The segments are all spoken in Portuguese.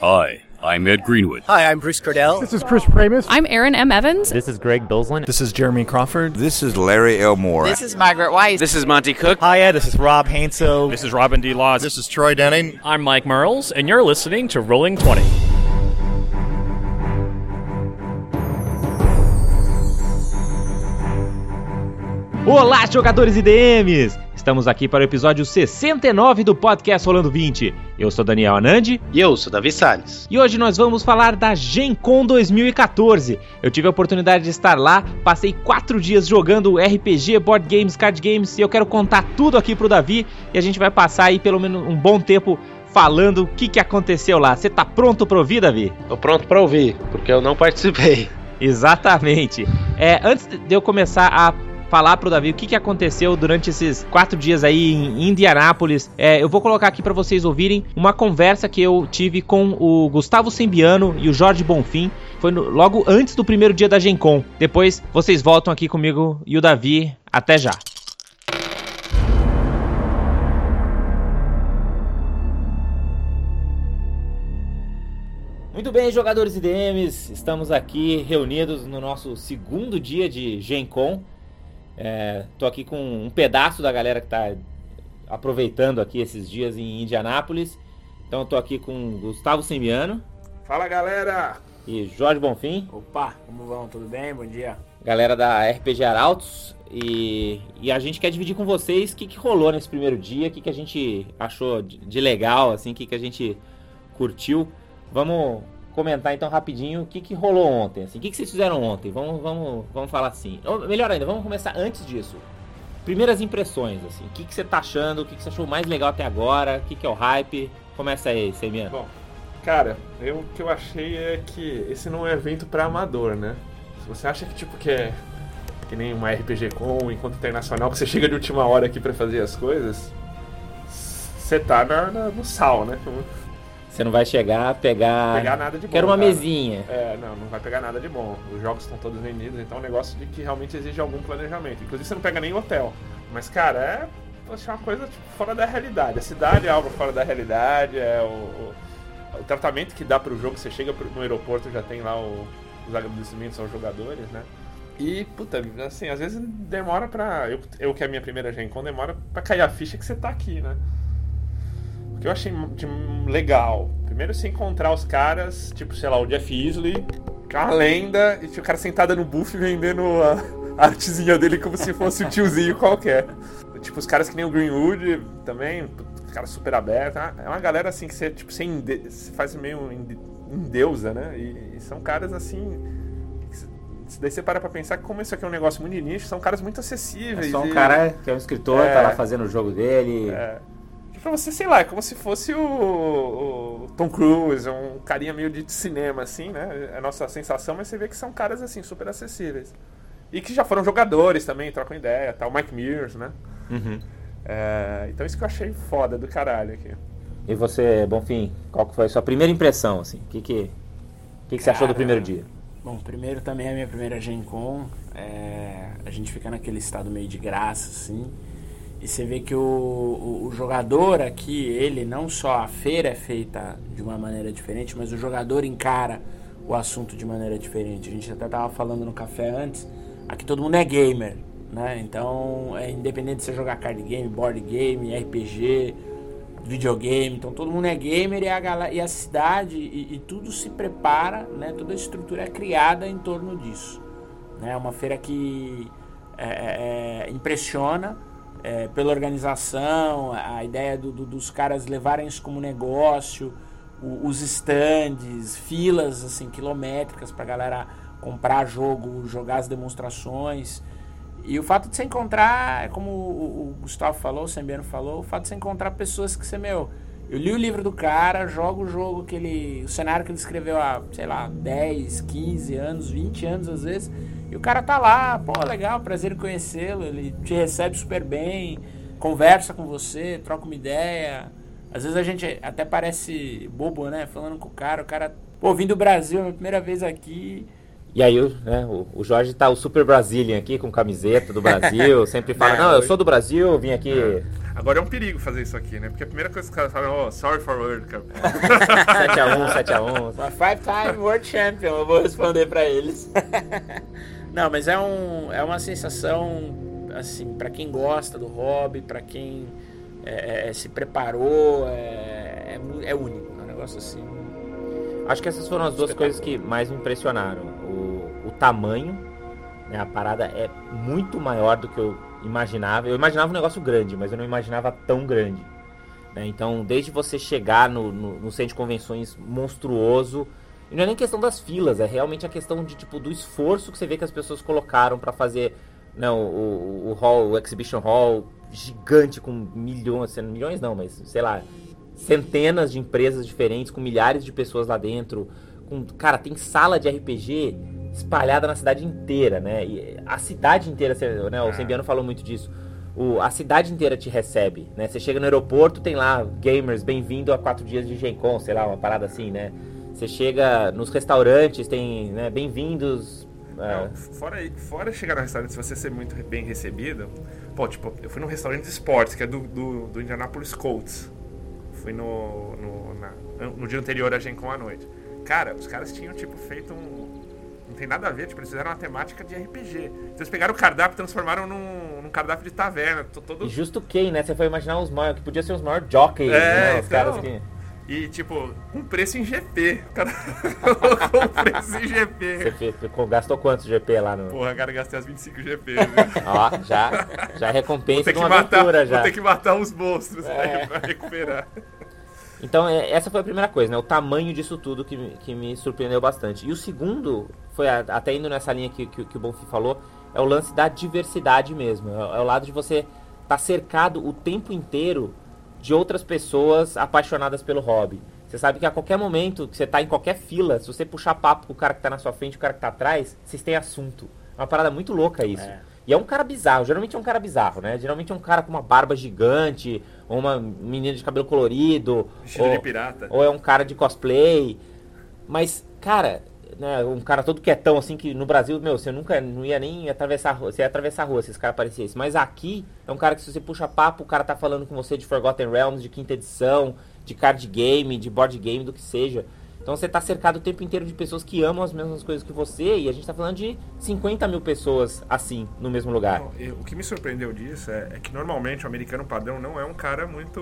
Hi, I'm Ed Greenwood. Hi, I'm Bruce Cordell. This is Chris Pramus. I'm Aaron M. Evans. This is Greg Bilsland. This is Jeremy Crawford. This is Larry Elmore. This is Margaret Weiss. This is Monty Cook. Hi, this is Rob Hainso. This is Robin D. Laws. This is Troy Denning. I'm Mike Merles, and you're listening to Rolling 20. Olá, jogadores e DMs! Estamos aqui para o episódio 69 do podcast Rolando 20. Eu sou Daniel Anandi. E eu sou Davi Salles. E hoje nós vamos falar da Gen Con 2014. Eu tive a oportunidade de estar lá, passei quatro dias jogando RPG, board games, card games e eu quero contar tudo aqui pro Davi e a gente vai passar aí pelo menos um bom tempo falando o que, que aconteceu lá. Você tá pronto para ouvir, Davi? Tô pronto para ouvir, porque eu não participei. Exatamente. É, antes de eu começar a falar pro Davi o que, que aconteceu durante esses quatro dias aí em Indianápolis. É, eu vou colocar aqui para vocês ouvirem uma conversa que eu tive com o Gustavo Sembiano e o Jorge Bonfim. Foi no, logo antes do primeiro dia da Gen Con. Depois vocês voltam aqui comigo e o Davi. Até já. Muito bem, jogadores e DMs, estamos aqui reunidos no nosso segundo dia de Gen Con. É, tô aqui com um pedaço da galera que tá aproveitando aqui esses dias em Indianápolis. Então tô aqui com Gustavo Semiano. Fala galera! E Jorge Bonfim. Opa, como vão? Tudo bem? Bom dia. Galera da RPG Arautos. E, e a gente quer dividir com vocês o que, que rolou nesse primeiro dia, o que, que a gente achou de, de legal, assim, o que, que a gente curtiu. Vamos comentar então rapidinho o que, que rolou ontem. Assim. O que, que vocês fizeram ontem? Vamos, vamos, vamos falar assim. Ou, melhor ainda, vamos começar antes disso. Primeiras impressões, assim. O que, que você tá achando? O que, que você achou mais legal até agora? O que, que é o hype? Começa aí, Semiano. Bom, cara, eu, o que eu achei é que esse não é evento para amador, né? Se você acha que tipo que é que nem uma RPG com enquanto internacional que você chega de última hora aqui para fazer as coisas, você tá na, na, no sal, né? Você não vai chegar, pegar. Pegar nada de bom. Quero uma cara. mesinha. É, não, não vai pegar nada de bom. Os jogos estão todos vendidos, então é um negócio de que realmente exige algum planejamento. Inclusive você não pega nem hotel. Mas, cara, é. Poxa, uma coisa tipo, fora da realidade. A cidade é algo fora da realidade, é o, o, o tratamento que dá pro jogo. Você chega no aeroporto já tem lá o, os agradecimentos aos jogadores, né? E, puta, assim, às vezes demora pra. Eu, eu que é a minha primeira Gen Con, demora pra cair a ficha que você tá aqui, né? Que eu achei de legal. Primeiro você encontrar os caras, tipo, sei lá, o Jeff Easley, a lenda, e tinha o cara sentado no buff vendendo a artezinha dele como se fosse um tiozinho qualquer. Tipo, os caras que nem o Greenwood também, cara super aberto. É uma galera assim que você, tipo, você, você faz meio endeusa, né? E, e, são caras assim. Daí você para pra pensar que como isso aqui é um negócio muito nicho, são caras muito acessíveis. É só um e... cara que é um escritor, é, tá lá fazendo o jogo dele. É pra você, sei lá, é como se fosse o, o, Tom Cruise, um carinha meio de cinema, assim, né? É a nossa sensação, mas você vê que são caras, assim, super acessíveis. E que já foram jogadores também, trocam ideia, tá? O Mike Mears, né? Uhum. É, então isso que eu achei foda do caralho aqui. E você, Bonfim, qual que foi a sua primeira impressão, assim? O que, que, que, que você achou do primeiro dia? Bom, primeiro também é a minha primeira Gen Con. É, a gente fica naquele estado meio de graça, assim. E você vê que o, o, o, jogador aqui, ele não só a feira é feita de uma maneira diferente, mas o jogador encara o assunto de maneira diferente. A gente até tava falando no café antes, aqui todo mundo é gamer, né? Então, é independente de você jogar card game, board game, RPG, videogame, então todo mundo é gamer e a, galera, e a cidade e, e tudo se prepara, né? Toda a estrutura é criada em torno disso. É né? uma feira que é, é, é impressiona é, pela organização, a ideia do, do, dos caras levarem isso como negócio, o, os stands, filas assim quilométricas para galera comprar jogo, jogar as demonstrações. E o fato de você encontrar, é como o, o Gustavo falou, o Sembiano falou, o fato de você encontrar pessoas que você, meu, eu li o livro do cara, jogo o jogo que ele. o cenário que ele escreveu há, sei lá, 10, 15 anos, 20 anos às vezes e o cara tá lá, pô, legal, prazer em conhecê-lo, ele te recebe super bem, conversa com você, troca uma ideia. Às vezes a gente até parece bobo, né? Falando com o cara, o cara, pô, vim do Brasil, é minha primeira vez aqui. E aí, né, o, Jorge tá o Super Brazilian aqui, com camiseta do Brasil, sempre fala, não, eu sou do Brasil, vim aqui Agora é um perigo fazer isso aqui, né? Porque a primeira coisa que os caras falam, oh, sorry for World Cup. 7x1, 7x1. Uma five-time world champion, eu vou responder pra eles. Não, mas é, um, é uma sensação, assim, pra quem gosta do hobby, pra quem é, é, se preparou, é, é, é único. É um negócio assim. Acho que essas foram as duas coisas que mais me impressionaram. O, o tamanho, né? A parada é muito maior do que eu imaginava. Eu imaginava um negócio grande, mas eu não imaginava tão grande. né? Então, desde você chegar no, no, no centro de convenções monstruoso, e não é nem questão das filas, é realmente a questão de tipo do esforço que você vê que as pessoas colocaram para fazer né, o, o, hall, o exhibition hall gigante com milhões, milhões não, mas sei lá, centenas de empresas diferentes, com milhares de pessoas lá dentro. Com, cara, tem sala de RPG espalhada na cidade inteira, né? E a cidade inteira, né? O Sembiano falou muito disso. O, a cidade inteira te recebe, né? Você chega no aeroporto, tem lá gamers, bem-vindo a quatro dias de Gen Con, sei lá, uma parada assim, né? Você chega nos restaurantes, tem, né, bem-vindos. é, Não, fora, fora chegar no restaurante, se você ser muito bem recebido. Pô, tipo, eu fui num restaurante de esportes, que é do, do, do Indianapolis Colts. Fui no, no, na- no dia anterior a Gen Con à noite. Cara, os caras tinham, tipo, feito um. Não tem nada a ver, tipo, eles fizeram uma temática de RPG. Eles pegaram o cardápio e transformaram num, num cardápio de taverna. Todo, E justo quem, né? Você foi imaginar os maiores, que podia ser os maiores jockeys, É, né? Os então. caras que. E, tipo, um preço em GP. O cara colocou um preço em Você GP. fez- ficou- gastou quantos GP lá no. Porra, cara, gastei as 25 GP. Ó, já, já recompensa uma matar, aventura já. vou ter que matar os monstros É. aí pra recuperar. Então, é, essa foi a primeira coisa, né? O tamanho disso tudo que, me- que me surpreendeu bastante. E o segundo, foi a- até indo nessa linha que, que, que o Bonfim falou, é o lance da diversidade mesmo. É, é o lado de você estar cercado o tempo inteiro de outras pessoas apaixonadas pelo hobby. Você sabe que a qualquer momento que você tá em qualquer fila, se você puxar papo com o cara que tá na sua frente e o cara que tá atrás, vocês têm assunto. É uma parada muito louca isso. É. E é um cara bizarro, geralmente é um cara bizarro, né? Geralmente é um cara com uma barba gigante, ou uma menina de cabelo colorido, Vestido ou, de pirata. ou é um cara de cosplay. Mas, cara, né, um cara todo quietão, assim, que no Brasil, meu, você nunca não ia nem atravessar a rua, você ia atravessar a rua se esse cara aparecesse. Mas aqui é um cara que se você puxa papo, o cara tá falando com você de Forgotten Realms, de quinta edição, de card game, de board game, do que seja. Então você tá cercado o tempo inteiro de pessoas que amam as mesmas coisas que você, e a gente tá falando de 50 mil pessoas assim, no mesmo lugar. O que me surpreendeu disso é, é que normalmente o americano padrão não é um cara muito.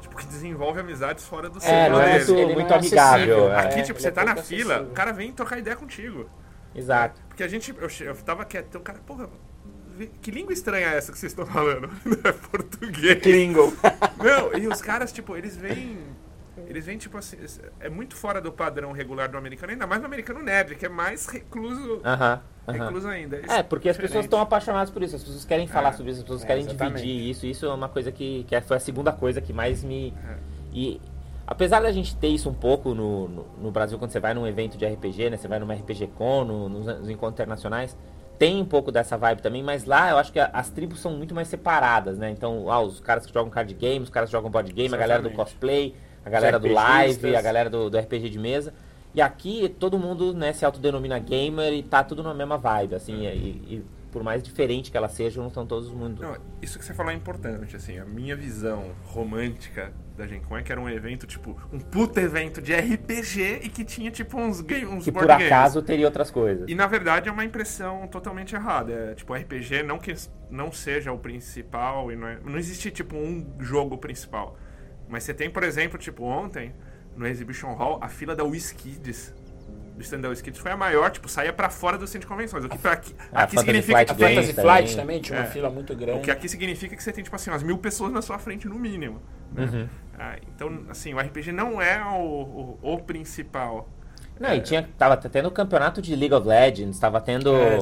Tipo, que desenvolve amizades fora do É, círculo não é dele. muito, Ele muito não é amigável. é. Aqui, É, tipo, você é tá na fila, acessível. o cara vem trocar ideia contigo. Exato. Porque a gente. Eu, eu tava quieto, o cara, porra. Que língua estranha é essa que vocês estão falando? é português. Klingon. Não, e os caras, tipo, eles vêm. Eles vêm, tipo assim. É muito fora do padrão regular do americano, ainda mais no americano nerd, que é mais recluso. Aham. aham. Recluso ainda. É, porque as pessoas Diferente. estão apaixonadas por isso, as pessoas querem falar sobre isso, as pessoas é, querem exatamente. dividir isso. Isso é uma coisa que, que foi a segunda coisa que mais me. É. E apesar da gente ter isso um pouco no, no, no Brasil, quando você vai num evento de RPG, né? Você vai numa RPG Con, no- nos, nos encontros internacionais, tem um pouco dessa vibe também, mas lá eu acho que a- as tribos são muito mais separadas, né? Então, ah, os caras que jogam card game, os caras que jogam board game, a galera do Exatamente. cosplay, a galera do live, a galera do, do RPG de mesa. E aqui todo mundo né, se autodenomina gamer e tá tudo na mesma vibe, assim, e, e por mais diferente que elas sejam, não estão todos mundo. Não, isso que você falou é importante, assim, a minha visão romântica da Gen Con é que era um evento, tipo, um puta evento de RPG e que tinha, tipo, uns, game, uns que board por games. acaso teria outras coisas. E na verdade é uma impressão totalmente errada. É, tipo, RPG não que não seja o principal e não, é, não existe tipo um jogo principal. Mas você tem, por exemplo, tipo, ontem, no Exhibition Hall, a fila da WizKids. Do stand da WizKids foi a maior, tipo, saía pra fora do centro de convenções. O que pra aqui, Ah, aqui Fantasy significa. Flight A Fantasy. Flight também tinha uma É. fila muito O grande. que aqui significa que você tem, tipo assim, umas mil pessoas na sua frente, no mínimo. né? Uhum. Ah, então, assim, o RPG não é o, o, o principal. Não, e tinha, tava tendo campeonato de League of Legends, tava tendo É,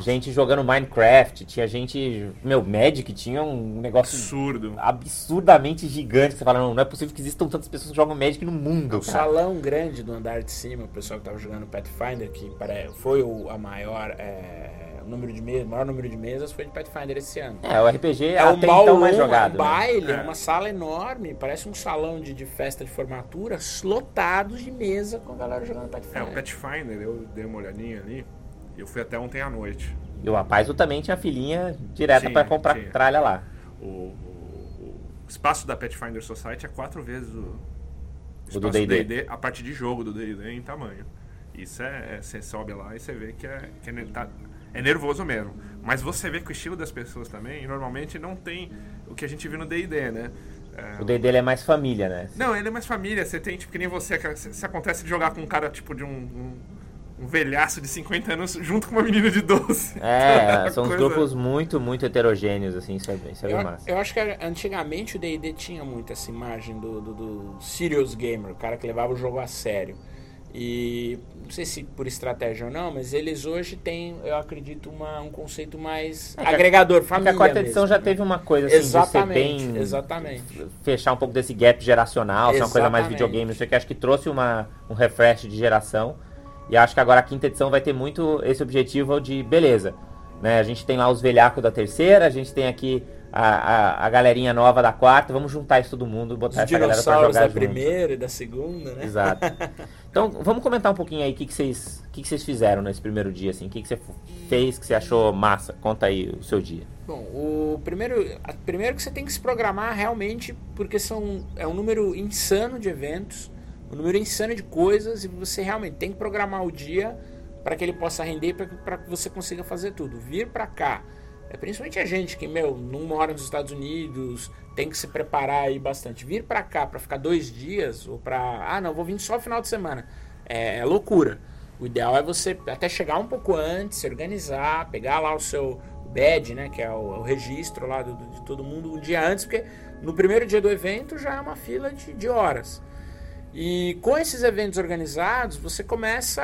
gente jogando Minecraft, tinha gente. Meu, Magic tinha um negócio Absurdo. absurdamente gigante. Você fala, não, não é possível que existam tantas pessoas que jogam Magic no mundo. O cara. salão grande do andar de cima, o pessoal que tava jogando Pathfinder, que foi o a maior é, o número de mesas, maior número de mesas foi de Pathfinder esse ano. É, o RPG é É um até então mais é um jogado. né? baile, é. É. uma sala enorme, parece um salão de, de festa de formatura, lotados de mesa com a galera jogando É, Pathfinder. o Pathfinder, eu dei uma olhadinha ali. Eu fui até ontem à noite. E o rapaz também tinha filinha direta pra comprar sim. tralha lá. O, o, espaço da Pathfinder Society é quatro vezes o O espaço do D&D. D&D, a parte de jogo do D&D em tamanho. Isso é, é- você sobe lá e você vê que é, que é, tá- é nervoso mesmo. Mas você vê que o estilo das pessoas também, normalmente não tem o que a gente viu no D&D, né? É, O D dele é mais família, né? não, ele é mais família. Você tem, tipo, que nem você. Se, se acontece de jogar com um cara, tipo, de um, um, um velhaço de 50 anos junto com uma menina de 12. É, são uns Coisa- grupos muito, muito heterogêneos, assim, isso é, isso é bem Eu, massa. eu acho que antigamente o D&D tinha muito essa imagem do, do, do serious gamer, o cara que levava o jogo a sério. E não sei se por estratégia ou não, mas eles hoje têm, eu acredito, uma, um conceito mais É agregador, Porque família a quarta mesmo, edição já né? teve uma coisa assim Exatamente, de ser bem. exatamente. Fechar um pouco desse gap geracional, ser uma coisa mais videogame, não sei o que. Acho que trouxe uma, um refresh de geração. E acho que agora a quinta edição vai ter muito esse objetivo de beleza. Né? A gente tem lá os velhacos da terceira, a gente tem aqui a, a, a galerinha nova da quarta. Vamos juntar isso todo mundo, botar Os essa galera pra dinossauros jogar da junto. primeira e da segunda, né? Exato. Então, vamos comentar um pouquinho aí o que, que, vocês, que, que vocês fizeram nesse primeiro dia, assim. O que, que você fez que você achou massa? Conta aí o seu dia. Bom, o primeiro, a- primeiro que você tem que se programar realmente, porque são, é um número insano de eventos, um número insano de coisas, e você realmente tem que programar o dia para que ele possa render, para que você consiga fazer tudo. Vir para cá, é, principalmente a gente que, meu, não mora nos Estados Unidos, tem que se preparar aí bastante. Vir para cá para ficar dois dias, ou para. Ah, não, vou vir só final de semana. É, é loucura. O ideal é você até chegar um pouco antes, se organizar, pegar lá o seu badge, né, que é o, o registro lá do- de todo mundo um dia antes, porque no primeiro dia do evento já é uma fila de, de horas. E com esses eventos organizados, você começa,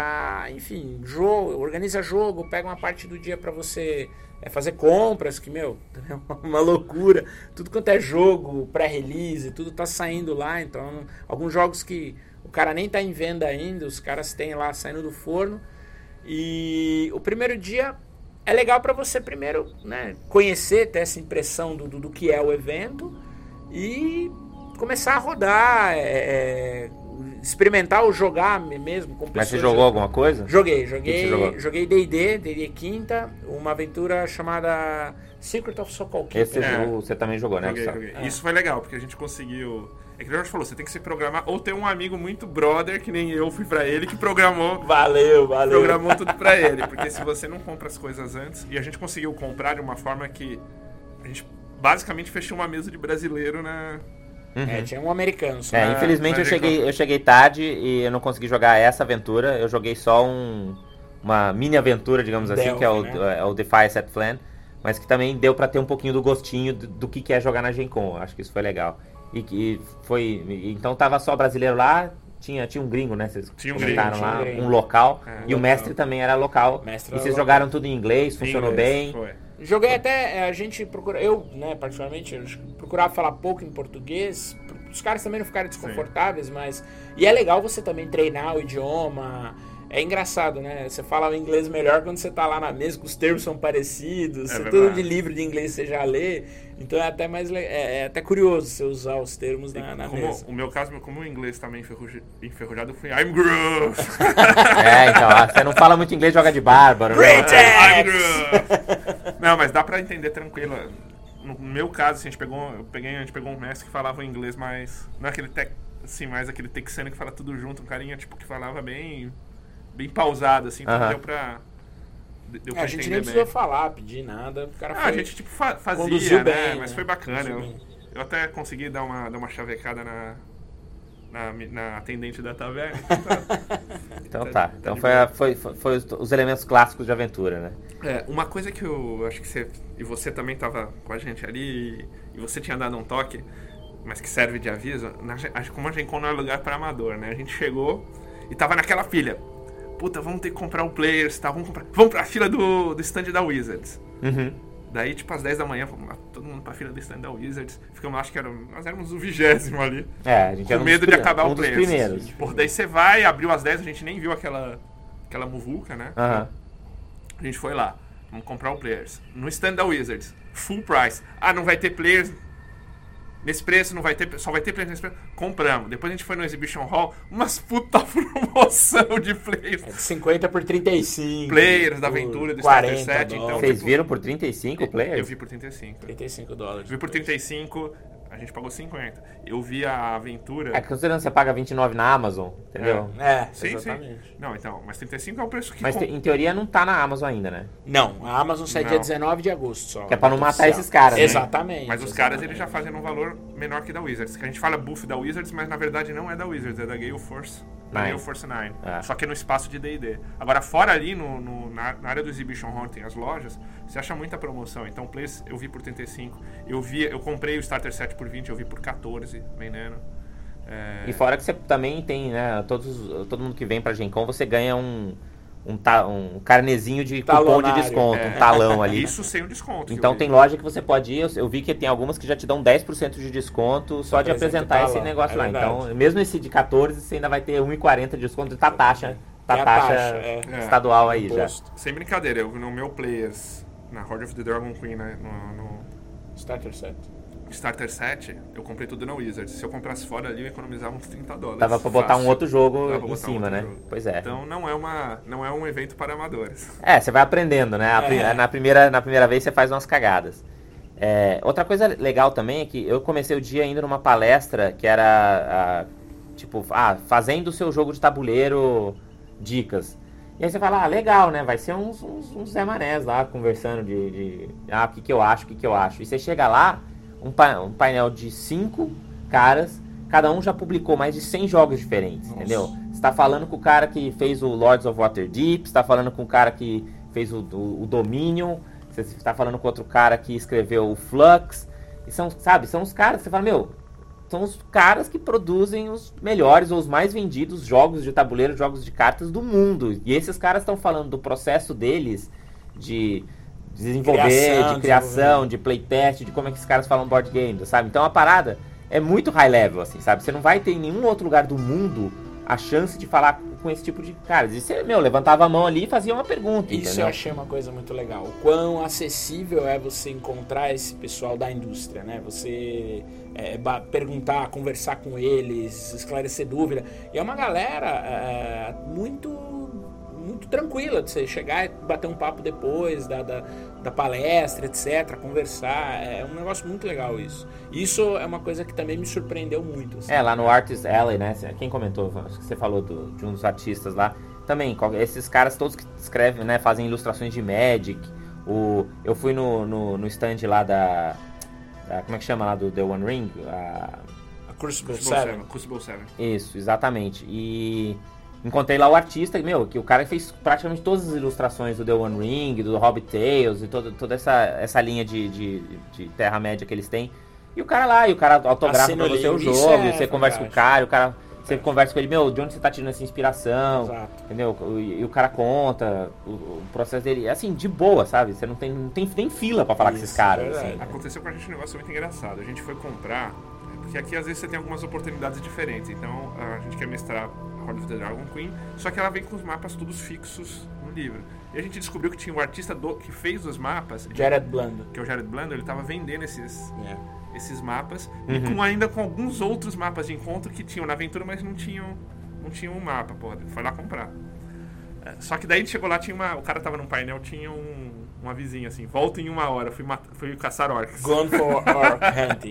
enfim, jogo, organiza jogo, pega uma parte do dia para você é, fazer compras, que, meu, é uma loucura. Tudo quanto é jogo, pré-release, tudo tá saindo lá. Então, alguns jogos que o cara nem tá em venda ainda, os caras têm lá saindo do forno. E o primeiro dia é legal para você primeiro né, conhecer, ter essa impressão do, do, do que é o evento e começar a rodar, é, é, experimentar ou jogar mesmo com pessoas. Mas você jogou alguma coisa? Joguei, joguei, joguei D&D, D&D quinta, uma aventura chamada Secret of Sokol Keeper. Esse É. jogo você também jogou, né, Joguei, joguei. É. Isso foi legal, porque a gente conseguiu. É que o Jorge falou, você tem que se programar, ou ter um amigo muito brother, que nem eu fui pra ele, que programou, Valeu, valeu. programou tudo pra ele. Porque se você não compra as coisas antes, e a gente conseguiu comprar de uma forma que a gente basicamente fechou uma mesa de brasileiro na. É, tinha um americano só. É, Ah, infelizmente eu cheguei, eu cheguei tarde e eu não consegui jogar essa aventura. Eu joguei só um, uma mini aventura, digamos assim, Delphi, que é o, né? é o Defy Set Plan, mas que também deu pra ter um pouquinho do gostinho do, do que que é jogar na Gen Con. Acho que isso foi legal. E que foi. Então tava só brasileiro lá, tinha, tinha um gringo, né? Vocês Tinha um comentaram gringo, lá, tinha um gringo. um local. É, e o local. mestre também era local. Mestre e vocês local. jogaram tudo em inglês, funcionou Inglês, bem. Foi. Joguei até, é, a gente procura, eu, né, particularmente, eu procurava falar pouco em português, os caras também não ficarem desconfortáveis, mas. E é legal você também treinar o idioma. É engraçado, né? Você fala o inglês melhor quando você tá lá na mesa, que os termos são parecidos, É tudo de livro de inglês você já lê. Então é até mais le- é, é até curioso você usar os termos na, na Como mesa. o meu caso, como o inglês também enferruja- enferrujado, eu fui I'm Groove! É, então, você não fala muito inglês, joga de bárbaro. né? Great! I'm Groove! Não, mas dá pra entender tranquilo. No meu caso, assim, a gente pegou, eu peguei, a gente pegou um mestre que falava inglês mais. Não é aquele tec, assim, mais aquele texano que fala tudo junto, um carinha tipo que falava bem. bem pausado, assim, então Aham. deu pra. Deu É, pra a gente nem bem. precisou falar, pedir nada. O cara Ah, foi, a gente tipo fa- fazia, conduziu né? bem, Mas né? foi bacana. Eu, bem. eu até consegui dar uma, dar uma chavecada na, na, na atendente da taverna. Então tá. Então foi, a- foi, foi, foi os, os elementos clássicos de aventura, né? É, uma coisa que eu acho que você. E você também tava com a gente ali, e, e você tinha dado um toque, mas que serve de aviso, na, Gen- acho que como a Gen Con não é lugar para amador, né? A gente chegou e tava naquela filha. Puta, vamos ter que comprar o players, tá? Vamos comprar. Vamos pra fila do, do stand da Wizards. Uhum. Daí, tipo, às 10 da manhã, todo mundo pra fila do stand da Wizards. Ficamos, acho que era, nós éramos o vigésimo ali. É, a gente era Com medo de acabar um o primeiros. Por daí você vai, abriu às 10, a gente nem viu aquela, aquela muvuca, né? Aham. A gente foi lá, vamos comprar o Players. No stand da Wizards, full price. Ah, não vai ter Players nesse preço, não vai ter, só vai ter Players nesse preço. Compramos. Depois a gente foi no Exhibition Hall, umas puta promoção de Players. É de 50 por 35. Players da aventura, do 40 Starter Set, então- dólares. Vocês tipo, viram por 35 players? Eu vi por 35. 35 dólares. Vi por 35. A gente pagou 50. Eu vi a aventura. É, considerando que você paga 29 na Amazon, entendeu? É, Sim, exatamente. sim. Não, então, mas 35 é o preço que Mas te- em teoria não tá na Amazon ainda, né? Não, a Amazon sai Não. dia 19 de agosto só. Que é pra não matar esses caras, né? Exatamente. Mas os caras exatamente. eles já fazem um valor menor que da Wizards. Que a gente fala buff da Wizards, mas na verdade não é da Wizards, é da Gale Force. Nine. Gale Force 9. É. Só que no espaço de DD. Agora, fora ali, no, no- na, na área do Exhibition Hall tem as lojas, você acha muita promoção. Então, Plays eu vi por 35. Eu vi, eu comprei o Starter Set por 20, eu vi por 14, vendendo. É, E fora que você também tem, né? Todos, todo mundo que vem pra Gencom, você ganha um, um, ta- um carnezinho de cupom de Talonário. desconto, É. um talão ali. Isso sem o desconto. Então tem loja que você pode ir, eu, eu vi que tem algumas que já te dão 10% de desconto só de Apresenta apresentar o esse negócio é lá. verdade. Então, mesmo esse de 14, você ainda vai ter 1,40 de desconto e tá taxa, tá Tem a taxa, taxa, é. É. estadual aí já. Imposto. Sem brincadeira, eu no meu Players, na Horde of the Dragon Queen, né, no, no Starter set. Starter Set, eu comprei tudo na Wizards. Se eu comprasse fora ali, eu economizava uns 30 dólares. Dava pra botar um Fácil. outro jogo Dava em um cima, outro né? jogo. Pois é. Então não é, uma, não é um evento para amadores. É, você vai aprendendo, né? A É. Na, primeira, na primeira vez você faz umas cagadas. É, outra coisa legal também é que eu comecei o dia indo numa palestra que era, ah, tipo, ah, fazendo o seu jogo de tabuleiro, dicas. E aí você fala, ah, legal, né? Vai ser uns, uns, uns Zé Manés lá, conversando de, de, ah, o que que eu acho, o que que eu acho. E você chega lá, um, pa- um painel de cinco caras, cada um já publicou mais de 100 jogos diferentes, entendeu? Você tá falando com o cara que fez o Lords of Waterdeep, você tá falando com o cara que fez o, o, o Dominion, você tá falando com outro cara que escreveu o Flux, e são, sabe, são os caras, você fala, meu, são os caras que produzem os melhores ou os mais vendidos jogos de tabuleiro, jogos de cartas do mundo. E esses caras estão falando do processo deles de desenvolver, Criação, de criação, de playtest, de como é que esses caras falam board games, sabe? Então a parada é muito high level, assim, sabe? Você não vai ter em nenhum outro lugar do mundo a chance de falar com esse tipo de caras. E você, meu, levantava a mão ali e fazia uma pergunta, Isso eu entendeu? achei uma coisa muito legal. O quão acessível é você encontrar esse pessoal da indústria, né? Você é, perguntar, conversar com eles, esclarecer dúvida. E é uma galera é, muito muito tranquila de você chegar e bater um papo depois da, da, da palestra, etc., conversar. É um negócio muito legal isso. Isso é uma coisa que também me surpreendeu muito. assim. É, lá no Artist Alley, né? Quem comentou? Acho que você falou do- de um dos artistas lá. Também, esses caras todos que escrevem, né? Fazem ilustrações de Magic. O, eu fui no, no, no stand lá da, da- Como é que chama lá do The One Ring? A- A Crucible Crucible 7. 7. Crucible 7. isso, exatamente. E encontrei lá o artista, meu, que o cara fez praticamente todas as ilustrações do The One Ring, do Hobbit Tales e toda, toda essa, essa linha de, de, de Terra-média que eles têm. E o cara lá, e o cara autografa pra você o isso jogo, é você conversa com o cara, e o cara. Você conversa com ele, meu, de onde você tá tirando essa inspiração? Exato. Entendeu? E, e o cara conta o, o processo dele. Assim, de boa, sabe? Você não tem, não tem nem fila pra falar com esses Isso, caras. assim. Aconteceu com a gente um negócio muito engraçado. A gente foi comprar, é, porque aqui às vezes você tem algumas oportunidades diferentes. Então a gente quer mestrar Horde of the Dragon Queen, só que ela vem com os mapas todos fixos no livro. E a gente descobriu que tinha um artista do- que fez os mapas, Jared Blando. que é o Jared Blando, ele tava vendendo esses, É. esses mapas Uhum. e com ainda com alguns outros mapas de encontro que tinham na aventura, mas não tinham não tinham um mapa, porra. Foi lá comprar. É, Só que daí a gente chegou lá, tinha uma. O cara tava num painel, tinha um, um avisinho assim, volta em uma hora, fui, fui caçar orcs. Gone for Orc Hunting.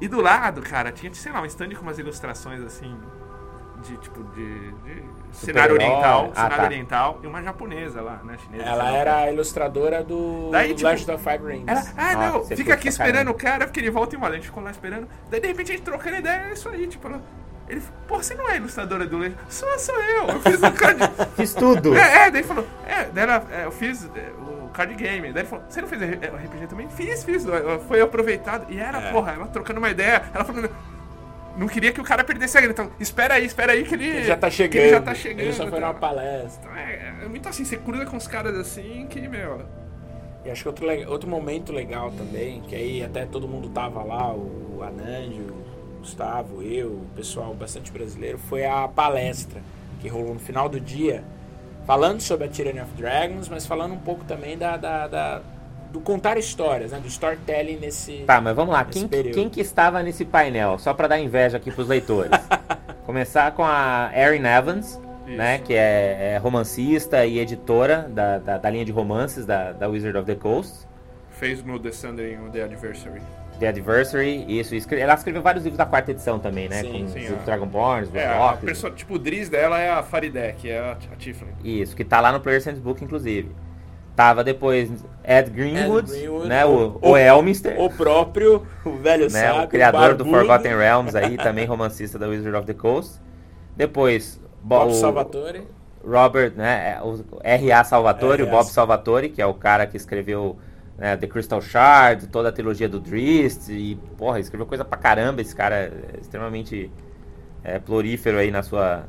E do lado, cara, tinha, sei lá, um stand com umas ilustrações assim. De tipo, de. de cenário oriental. Ah, cenário tá. oriental e uma japonesa lá, né? Chinesa. Ela era a ilustradora do Daí, tipo, Legend of Five Rings. Ela, ah, Nossa, não, fica aqui esperando o cara, porque ele volta em uma. A gente ficou lá esperando. Daí, de repente, a gente trocando ideia, é isso aí, tipo, ela- ele falou, pô, você não é ilustradora do Legend? Sou, sou eu. Eu fiz o card. Fiz tudo! é, é, daí falou, é, daí ela, é, eu fiz é, o card game. Daí ele falou, você não fez o RPG também? Fiz, fiz. Foi aproveitado. E era, É. porra, ela trocando uma ideia. Ela falando. Não queria que o cara perdesse a grana. Então, espera aí, espera aí que ele. Ele já tá chegando. ele já tá chegando. Ele só foi tá? numa palestra. Então, é, é muito assim, você cruza com os caras assim que, meu. E acho que outro, outro momento legal também, que aí até todo mundo tava lá, o Anand, o Gustavo, eu, o pessoal bastante brasileiro, foi a palestra que rolou no final do dia, falando sobre a Tyranny of Dragons, mas falando um pouco também da, da- da- do contar histórias, né? Do storytelling nesse. Tá, mas vamos lá. Quem, período. quem que estava nesse painel? Só pra dar inveja aqui pros leitores. Começar com a Erin Evans, né? Que é, é romancista e editora da, da, da linha de romances da, da Wizard of the Coast. Fez no o The Adversary. The Adversary, isso. Ela escreveu vários livros da quarta edição também, né? Sim, com sim, os é. Dragonborns, os É, a pessoa, tipo, o Driz dela é a Farideh, é a, a Tiflin. Isso, que tá lá no Player's Handbook, inclusive. Tava depois Ed Greenwood, Ed Greenwood, né? O, o- o Elminster, O próprio, o velho né? sábio, O criador do barbudo, Forgotten Realms aí, também romancista da Wizard of the Coast. Depois, Bo- Bob o Salvatore. Robert, né? O R.A. Salvatore, o. Bob Salvatore, que é o cara que escreveu né, The Crystal Shard, toda a trilogia do Drist, e, porra, escreveu coisa pra caramba. Esse cara é extremamente é, plurífero aí na sua,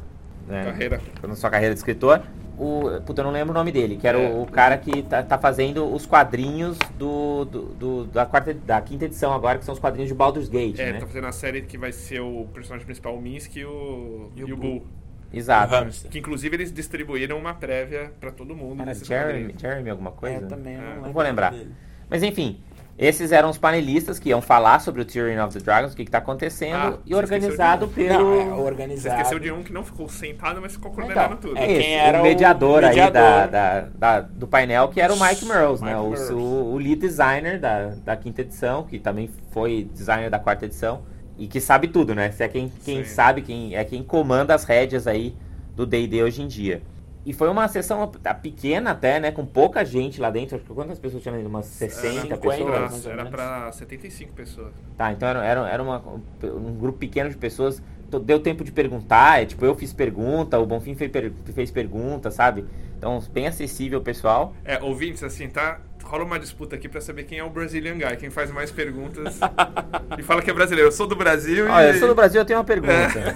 né, Carreira. na sua carreira de escritor. O, puta, eu não lembro o nome dele, que era É. o, o cara que tá, tá fazendo os quadrinhos do, do, do- da, quarta, da quinta edição agora, que são os quadrinhos de Baldur's Gate, É, né? tá fazendo a série que vai ser o personagem principal, o Minsk e o, E o e o Bull. Bull. Exato. Hamster. Que inclusive eles distribuíram uma prévia pra todo mundo. Era Jeremy, quadrinhos. Jeremy alguma coisa? É, também, não, É. lembro Não vou lembrar. dele. Mas enfim, esses eram os panelistas que iam falar sobre o Tyrion of the Dragons, o que, está acontecendo, Ah, e você organizado esqueceu pelo. Não, é Você organizado. esqueceu de um que não ficou sentado, mas ficou coordenando Então, tudo. é Quem esse, era o o mediador, aí mediador. da, da- da- do painel, que era o Mike Merles, né? O, o- o lead designer da, da quinta edição, que também foi designer da quarta edição, e que sabe tudo, né? Se é quem, quem Sim. sabe, quem é quem comanda as rédeas aí do D&D hoje em dia. E foi uma sessão pequena até, né? Com pouca gente lá dentro. Acho que quantas pessoas tinham ali? Umas 60 50, pessoas? Era menos. pra 75 pessoas. Tá, então era, era, era uma- um grupo pequeno de pessoas. Então, Deu tempo de perguntar, é, tipo, eu fiz pergunta, o Bonfim fez, per- fez pergunta, sabe? Então, bem acessível, pessoal. É, ouvintes, assim, tá? Rola uma disputa aqui pra saber quem é o Brazilian Guy, quem faz mais perguntas e fala que é brasileiro. Eu sou do Brasil Olha, e. eu sou do Brasil, eu tenho uma pergunta.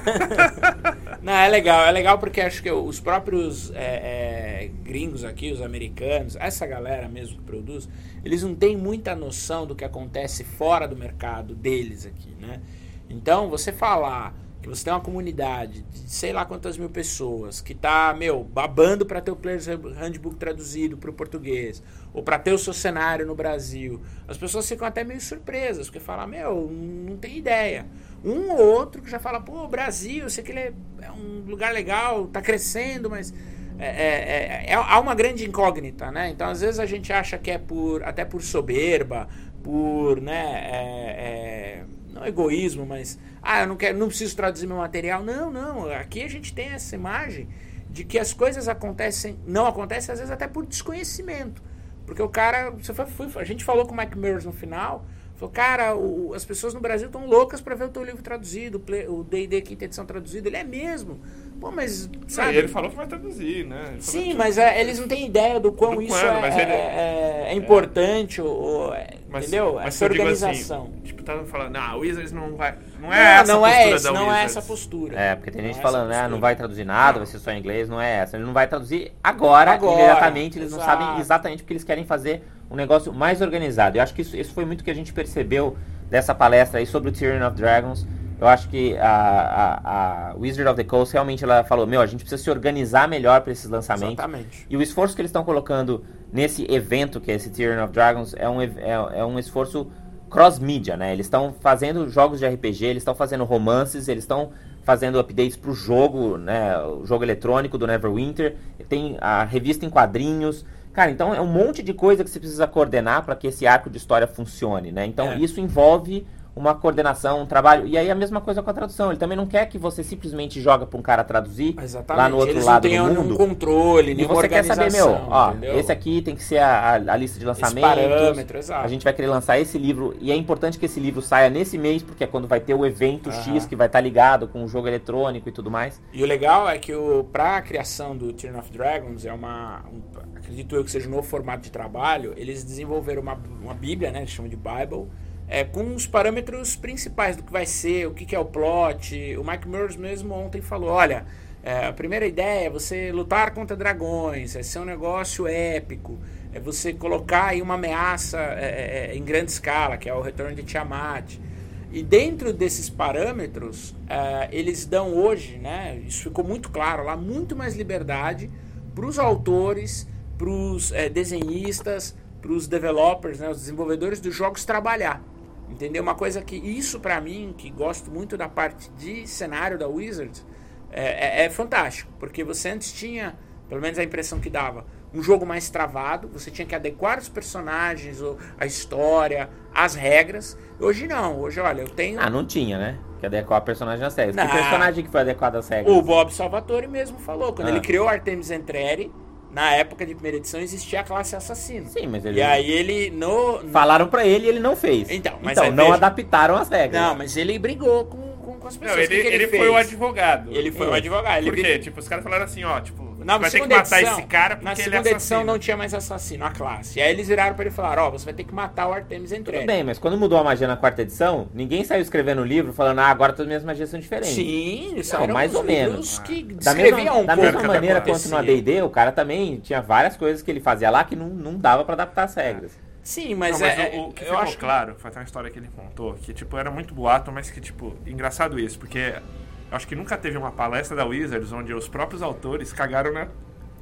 Não, é legal, é legal porque acho que os próprios é, é, gringos aqui, os americanos, essa galera mesmo que produz, eles não têm muita noção do que acontece fora do mercado deles aqui, né? Então, você falar que você tem uma comunidade de sei lá quantas mil pessoas que tá, meu, babando para ter o Player's Handbook traduzido para o português, ou para ter o seu cenário no Brasil, as pessoas ficam até meio surpresas, porque falam, meu, não tem ideia. Um ou outro que já fala, pô, Brasil, sei que ele é, é um lugar legal, tá crescendo, mas é, é- é- é- há uma grande incógnita, né? Então, às vezes a gente acha que é por até por soberba, por, né, é, não egoísmo, mas ah, eu não quero, não preciso traduzir meu material. Não, não. Aqui a gente tem essa imagem de que as coisas acontecem, não acontecem às vezes até por desconhecimento. Porque o cara, você foi, foi- a gente falou com o Mike Mears no final, falou, cara, o- as pessoas no Brasil estão loucas para ver o teu livro traduzido, o o D&D quinta edição traduzido. Ele é mesmo. Pô, mas Não, sabe? e ele falou que vai traduzir, né? Ele Sim, que- mas é, eles não têm ideia do quão Do isso quando, é, ele- é- é importante, ou, ou- é- Mas- entendeu? mas Essa digo organização. Assim, tipo, tá falando, não, a Wizards não vai. Não Não, é essa não a é postura esse, da não é Wizards. essa postura. É, porque tem gente Não é falando, né, não postura. vai traduzir nada, vai ser só em inglês, não é essa. Ele não vai traduzir agora, Agora, imediatamente, eles não exato. sabem exatamente porque eles querem fazer um negócio mais organizado. Eu acho que isso, isso foi muito que a gente percebeu dessa palestra aí sobre o Tyrion of Dragons. Eu acho que a, a, a Wizard of the Coast realmente ela falou, meu, a gente precisa se organizar melhor para esses lançamentos. Exatamente. E o esforço que eles estão colocando nesse evento, que é esse Tyrion of Dragons, é um, é, é um esforço cross-mídia, né? Eles estão fazendo jogos de RPG, eles estão fazendo romances, eles estão fazendo updates pro jogo, né? O jogo eletrônico do Neverwinter, tem a revista em quadrinhos. Cara, então é um monte de coisa que você precisa coordenar para que esse arco de história funcione, né? Então É. isso envolve uma coordenação, um trabalho. E aí a mesma coisa com a tradução. Ele também não quer que você simplesmente joga para um cara traduzir Exatamente. lá no outro Eles lado do nenhum mundo. controle, E você quer saber, meu, ó, entendeu? esse aqui tem que ser a, a- a lista de exato. A gente vai querer lançar esse livro. E é importante que esse livro saia nesse mês, porque é quando vai ter o evento Aham. X que vai estar ligado com o jogo eletrônico e tudo mais. E o legal é que o, pra criação do Turn of Dragons, é uma. um- acredito eu que seja um novo formato de trabalho, eles desenvolveram uma, uma Bíblia, né? Eles chamam de Bible, é, com os parâmetros principais do que vai ser, o que, que é o plot. O Mike Mears mesmo ontem falou: olha, é, a primeira ideia é você lutar contra dragões, é ser um negócio épico, é você colocar aí uma ameaça é, é, em grande escala, que é o retorno de Tiamat. E dentro desses parâmetros, eh, eles dão hoje, né, isso ficou muito claro lá, muito mais liberdade para os autores, para os desenhistas, para os developers, né, os desenvolvedores dos jogos trabalhar. Entendeu? Uma coisa que isso para mim, que gosto muito da parte de cenário da Wizards, é, é- é fantástico, porque você antes tinha, pelo menos a impressão que dava, um jogo mais travado, você tinha que adequar os personagens, a história, as regras. Hoje não, hoje olha, eu tenho Ah, não tinha, né? Que adequar o personagem às regras. Não. Que personagem que foi adequado às regras? O Bob Salvatore mesmo falou, quando Ah. ele criou Artemis Entreri, na época de primeira edição existia a classe assassino. Sim, mas ele... E aí ele no, no- Falaram pra ele e ele não fez. Então, mas então não veja- adaptaram as regras. Não, mas ele brigou com, com, com as pessoas. Não, O que ele, que ele, fez? foi o advogado. Ele foi É. o advogado. Ele Por quê? virou- Tipo, os caras falaram assim, ó, tipo, Na vai ter que segunda matar edição, esse cara na porque ele é segunda edição não tinha mais assassino, a classe. E aí eles viraram pra ele e falaram, ó, você vai ter que matar o Artemis Tudo Entreri. bem, mas quando mudou a magia na quarta edição, ninguém saiu escrevendo o livro falando, ah, agora todas as minhas magias são diferentes. Sim, isso Não, eram mais ou menos. que Da mesma, um da mesma maneira quanto no AD&D, o cara também tinha várias coisas que ele fazia lá que não, não dava pra adaptar as regras. Sim, mas, Não, mas é, o, o que eu ficou acho que- claro, foi até uma história que ele contou, que tipo, era muito boato, mas que tipo, engraçado isso, porque eu acho que nunca teve uma palestra da Wizards onde os próprios autores cagaram na,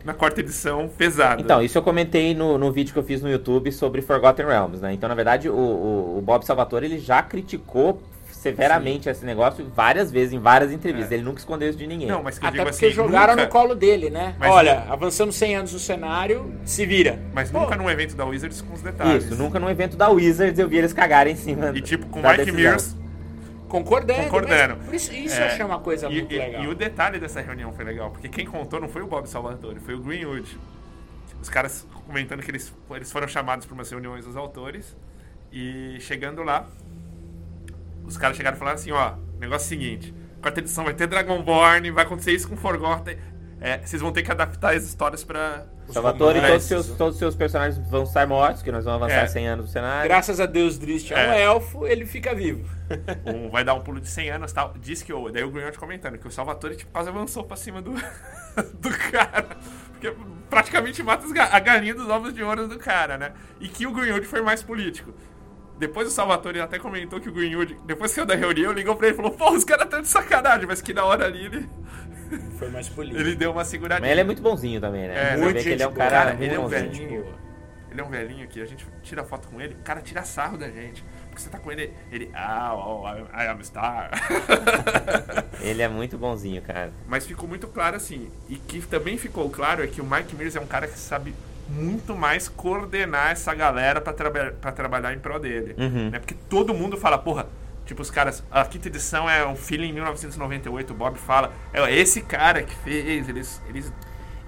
na quarta edição pesada. Então, isso eu comentei no, no vídeo que eu fiz no YouTube sobre Forgotten Realms, né? Então, na verdade, o, o, o Bob Salvatore, ele já criticou severamente esse negócio várias vezes, em várias entrevistas. É. Ele nunca escondeu isso de ninguém. não, mas que eu Até digo porque assim, jogaram nunca, no colo dele, né? Mas Olha, não- avançamos 100 anos no cenário, se vira. mas Pô, nunca num evento da Wizards com os detalhes. Isso, nunca num evento da Wizards eu vi eles cagarem em cima E tipo, com Mike decisão. Mears Concordando. Concordando. Isso, isso É, eu achei uma coisa e, muito e- legal. e o detalhe dessa reunião foi legal, porque quem contou não foi o Bob Salvatore, foi o Greenwood. Os caras comentando que eles, eles foram chamados para umas reuniões dos autores e chegando lá, os caras chegaram e falaram assim, ó, negócio é o seguinte, quarta edição vai ter Dragonborn, vai acontecer isso com Forgotten, é, vocês vão ter que adaptar as histórias para Salvatore e todos os seus, todos os seus personagens vão estar mortos, que nós vamos avançar É. 100 anos do cenário. Graças a Deus, Drist é um É. elfo, ele fica vivo. um- vai dar um pulo de 100 anos tal. Diz que o. Daí o Greenwood comentando que o Salvatore tipo, quase avançou pra cima do, do cara. Porque praticamente mata a galinha dos ovos de ouro do cara, né? E que o Greenwood foi mais político. Depois o Salvatore até comentou que o Greenwood, depois que eu da reunião, ligou pra ele e falou: Pô, os caras estão de sacanagem, mas que na hora ali ele, Foi mais político. ele deu uma seguradinha. Mas ele é muito bonzinho também, né? É, muito vê que ele é um gente cara, Cara, muito ele é um bonzinho. velhinho. Ele é um velhinho que a gente tira foto com ele, o cara tira sarro da gente. Porque você tá com ele, ele, ah, oh, I, I am star. Ele é muito bonzinho, cara. Mas ficou muito claro assim. E que também ficou claro é que o Mike Mears é um cara que sabe muito mais coordenar essa galera pra, traba trabalhar em prol dele. Uhum. Né? Porque todo mundo fala, porra, tipo, os caras. A quinta edição é um feeling em 1998, o Bob fala. É esse cara que fez, eles. eles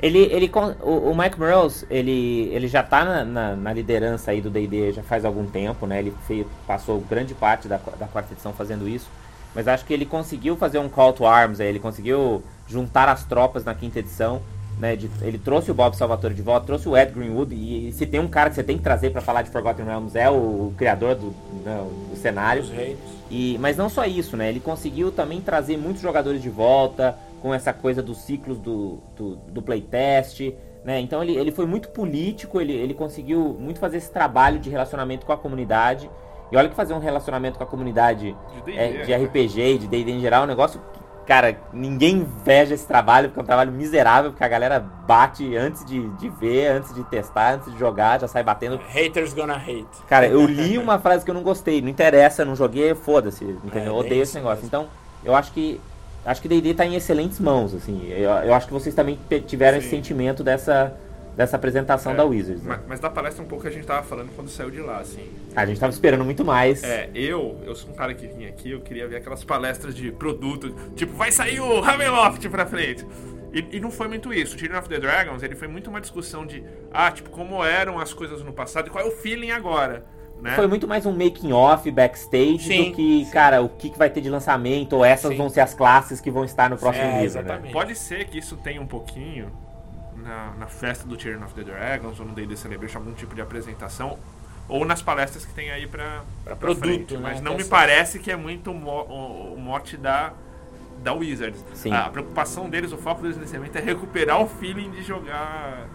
Ele, ele, o, o Mike Morales, ele, ele já tá na, na, na liderança aí do D&D já faz algum tempo, né? Ele fez, passou grande parte da, da quarta edição fazendo isso. Mas acho que ele conseguiu fazer um call to arms aí, ele conseguiu juntar as tropas na quinta edição. Né, de- ele trouxe o Bob Salvatore de volta, trouxe o Ed Greenwood, e, se tem um cara que você tem que trazer pra falar de Forgotten Realms é o, o criador do, né, do cenário. E, mas não só isso, né? Ele conseguiu também trazer muitos jogadores de volta, com essa coisa dos ciclos do, do, do playtest, né? Então ele, ele foi muito político, ele, ele conseguiu muito fazer esse trabalho de relacionamento com a comunidade. E olha que fazer um relacionamento com a comunidade De é, de né? RPG e de D&D em geral é um negócio cara, ninguém inveja esse trabalho, porque é um trabalho miserável, porque a galera bate antes de, de ver, antes de testar, antes de jogar, já sai batendo Haters gonna hate. Cara, eu li uma frase que eu não gostei, não interessa, não joguei, foda-se, entendeu? É, Eu bem odeio esse negócio. mesmo. Então, eu acho que acho que D&D tá em excelentes mãos, assim. Eu, eu acho que vocês também tiveram esse Sim. sentimento dessa dessa apresentação É, da Wizards. né? Mas, mas da palestra um pouco que a gente tava falando quando saiu de lá, assim. A gente tava esperando muito mais. É, eu, eu sou um cara que vinha aqui, eu queria ver aquelas palestras de produto, tipo, vai sair o Ravenloft pra frente. E, e não foi muito isso. O Tyrion of the Dragons, ele foi muito uma discussão de, ah, tipo, como eram as coisas no passado e qual é o feeling agora, né? Foi muito mais um making off backstage Sim, do que, cara, o que, que vai ter de lançamento, ou essas Sim. vão ser as classes que vão estar no próximo É, livro, né? exatamente. Pode ser que isso tenha um pouquinho na, na festa do Tyrion of the Dragons ou no D&D Celebration, algum tipo de apresentação, ou nas palestras que tem aí pra, pra, produto, frente. né? Mas não me parece que é muito o, mo- o- o mote da, da Wizards. Sim. A preocupação deles, o foco deles nesse evento é recuperar o feeling de jogar...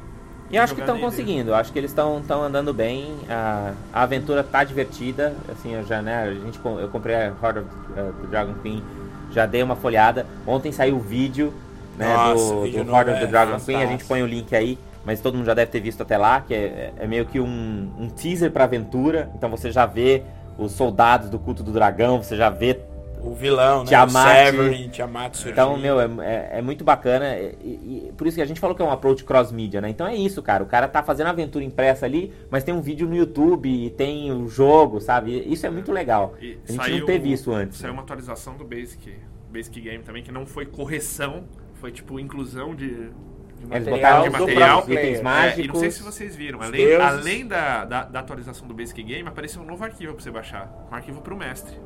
E acho que estão conseguindo, acho que eles estão andando bem, a, a aventura tá divertida, assim, eu já, né, a gente, eu comprei a Horde of uh, the Dragon Queen, já dei uma folhada, ontem saiu o vídeo, né, Nossa, do, do Horde of the Dragon Queen, a gente põe o link aí, mas todo mundo já deve ter visto até lá, que é, é meio que um, um teaser pra aventura, então você já vê os soldados do culto do dragão, você já vê O vilão, né? Tiamat. O Severin, Tiamat surgindo. Então, meu, é, é, é muito bacana. E, e- por isso que a gente falou que é um approach cross-mídia, né? Então é isso, cara. O cara tá fazendo aventura impressa ali, mas tem um vídeo no YouTube e tem o jogo, sabe? Isso é muito legal. E A gente não teve isso antes. Saiu né? uma atualização do Basic, Basic Game também, que não foi correção, foi tipo inclusão de, de Material de material. itens É, É, mágicos. e não sei se vocês viram, além, além da, da, da atualização do Basic Game, apareceu um novo arquivo pra você baixar. Um arquivo pro mestre.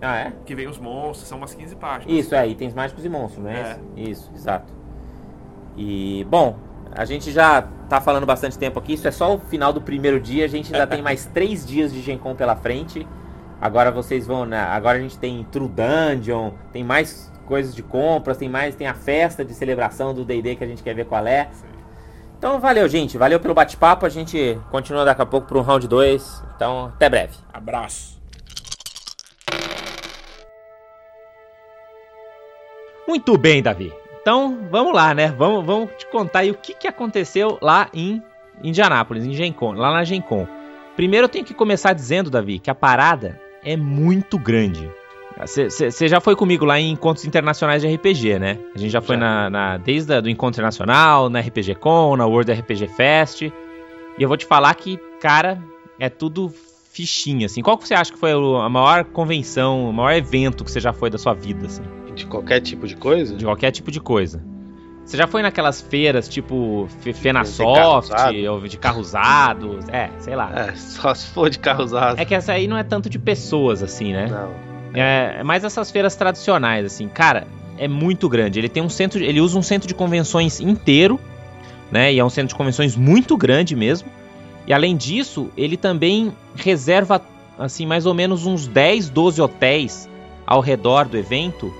Ah, é? Que vem os monstros, são umas 15 páginas. Isso, é, itens mágicos e monstros, né? É. Isso, exato. E, bom, a gente já tá falando bastante tempo aqui, isso é só o final do primeiro dia, a gente ainda tem mais três dias de Gen Con pela frente. Agora vocês vão, né? Agora a gente tem True Dungeon, tem mais coisas de compras, tem mais, tem a festa de celebração do D&D que a gente quer ver qual é. Sim. Então valeu, gente, valeu pelo bate-papo, a gente continua daqui a pouco pro round 2. Então, até breve. Abraço. Muito bem, Davi. Então, vamos lá, né? Vamos, vamos te contar aí o que, que aconteceu lá em Indianápolis, em Gen Con, lá na Gen Con. Primeiro eu tenho que começar dizendo, Davi, que a parada é muito grande. Você já foi comigo lá em encontros internacionais de RPG, né? A gente já foi Já. na, na- desde o encontro internacional, na RPG Con, na World RPG Fest. E eu vou te falar que, cara, é tudo fichinha, assim. Qual que você acha que foi a maior convenção, o maior evento que você já foi da sua vida, assim? De qualquer tipo de coisa? De qualquer tipo de coisa. Você já foi naquelas feiras tipo Fenasoft, ou de carro usado? É, sei lá. É, só se for de carro usado. É que essa aí não é tanto de pessoas, assim, né? Não. É, é mais essas feiras tradicionais, assim. Cara, é muito grande. Ele tem um centro, ele usa um centro de convenções inteiro, né? E é um centro de convenções muito grande mesmo. E além disso, ele também reserva, assim, mais ou menos uns 10, 12 hotéis ao redor do evento.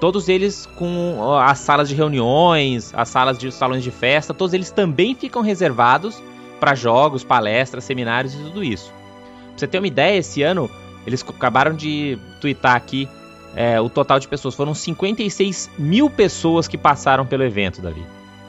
Todos eles com as salas de reuniões, as salas de salões de festa, todos eles também ficam reservados para jogos, palestras, seminários e tudo isso. Pra você ter uma ideia, esse ano eles acabaram de twittar aqui é, o total de pessoas. Foram 56 mil pessoas que passaram pelo evento, Davi.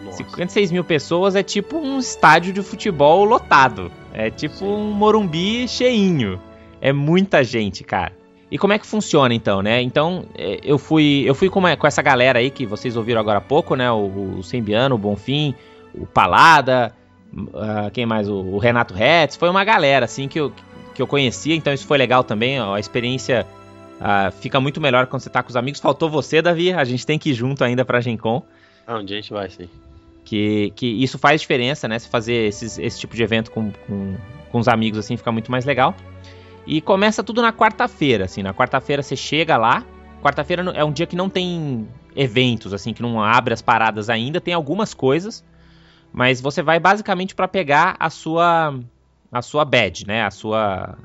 Nossa. 56 mil pessoas é tipo um estádio de futebol lotado. É tipo Sim. um Morumbi cheinho. É muita gente, cara. E como é que funciona então, né? Então, é, eu fui eu fui com, uma- com essa galera aí que vocês ouviram agora há pouco, né? O, o Sembiano, o Bonfim, o Palada, ah, quem mais? O, o Renato Hetz. Foi uma galera, assim, que eu, que eu conhecia, então isso foi legal também. ó, a experiência ah, fica muito melhor quando você tá com os amigos. Faltou você, Davi. A gente tem que ir junto ainda pra Gen Con. Ah, onde a gente vai, sim. Que, que isso faz diferença, né? Se fazer esses- esse tipo de evento com, com, com os amigos, assim, fica muito mais legal. E começa tudo na quarta-feira, assim. Na quarta-feira você chega lá. Quarta-feira é um dia que não tem eventos, assim, que não abre as paradas ainda. Tem algumas coisas, mas você vai basicamente para pegar a sua a sua badge, né? A sua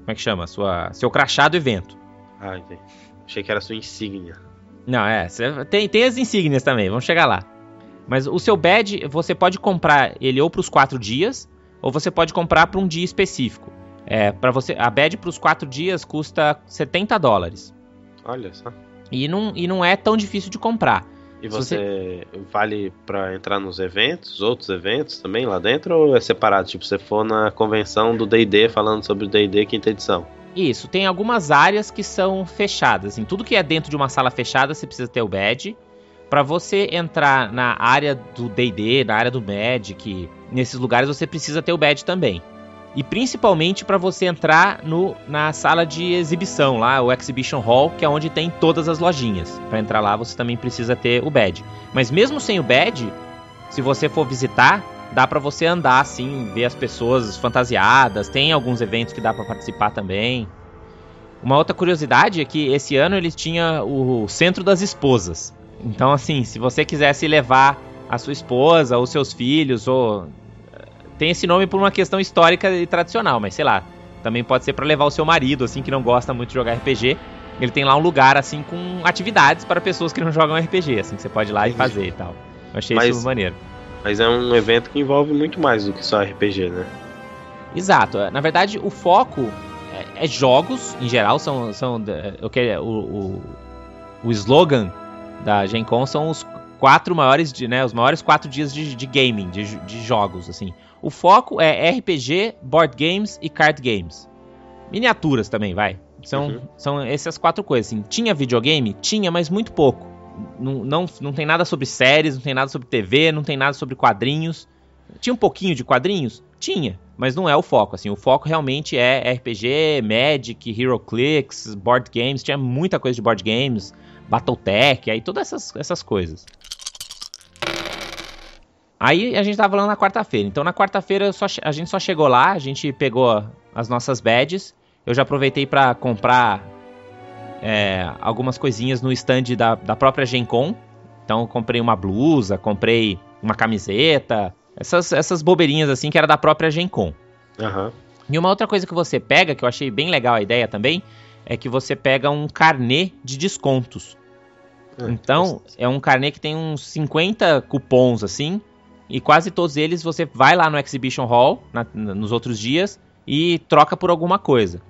como é que chama? A sua seu crachá do evento. Ah, entendi. Achei que era sua insígnia. Não, é. tem, tem as insígnias também, vamos chegar lá. Mas o seu badge, você pode comprar ele ou para os quatro dias, ou você pode comprar para um dia específico. É, para você, a badge para os quatro dias custa 70 dólares. Olha só. E não, e não é tão difícil de comprar. E Se você vale pra entrar nos eventos, outros eventos também lá dentro ou é separado? Tipo, você for na convenção do D&D falando sobre o D&D quinta edição. Isso, tem algumas áreas que são fechadas. Em tudo que é dentro de uma sala fechada, você precisa ter o badge. Para você entrar na área do D&D, na área do Magic, nesses lugares você precisa ter o badge também. E principalmente para você entrar no, na sala de exibição lá, o Exhibition Hall, que é onde tem todas as lojinhas. Para entrar lá você também precisa ter o badge. Mas mesmo sem o badge, se você for visitar, dá para você andar assim, ver as pessoas fantasiadas. Tem alguns eventos que dá para participar também. Uma outra curiosidade é que esse ano eles tinham o Centro das Esposas. Então, assim, se você quisesse levar a sua esposa ou seus filhos, ou tem esse nome por uma questão histórica e tradicional, mas sei lá, também pode ser para levar o seu marido, assim, que não gosta muito de jogar RPG. Ele tem lá um lugar, assim, com atividades para pessoas que não jogam RPG, assim, que você pode ir lá e fazer e tal. Eu achei Mas- isso maneiro. Mas é um evento que envolve muito mais do que só RPG, né? Exato. Na verdade, o foco é, é jogos, em geral, são, são é, o, que, o, o, o slogan da Gen Con são os quatro maiores, de, né, os maiores quatro dias de, de gaming, de, de jogos, assim. O foco é RPG, board games e card games. Miniaturas também, vai. São, Uhum. são essas quatro coisas. Assim. Tinha videogame? Tinha, mas muito pouco. Não, não, não tem nada sobre séries, não tem nada sobre TV, não tem nada sobre quadrinhos. Tinha um pouquinho de quadrinhos? Tinha, mas não é o foco. Assim, o foco realmente é RPG, Magic, HeroClix, board games. Tinha muita coisa de board games, BattleTech, aí todas essas, essas coisas. Aí a gente tava falando na quarta-feira. Então na quarta-feira a gente só chegou lá, a gente pegou as nossas badges. Eu já aproveitei pra comprar é, algumas coisinhas no stand da, da própria Gen Con. Então eu comprei uma blusa, comprei uma camiseta, essas, essas bobeirinhas assim que era da própria Gen Con. Aham. E uma outra coisa que você pega, que eu achei bem legal a ideia também, é que você pega um carnê de descontos. Ah, Então, é um carnê que tem uns 50 cupons assim, e quase todos eles você vai lá no Exhibition Hall na- nos outros dias e troca por alguma coisa.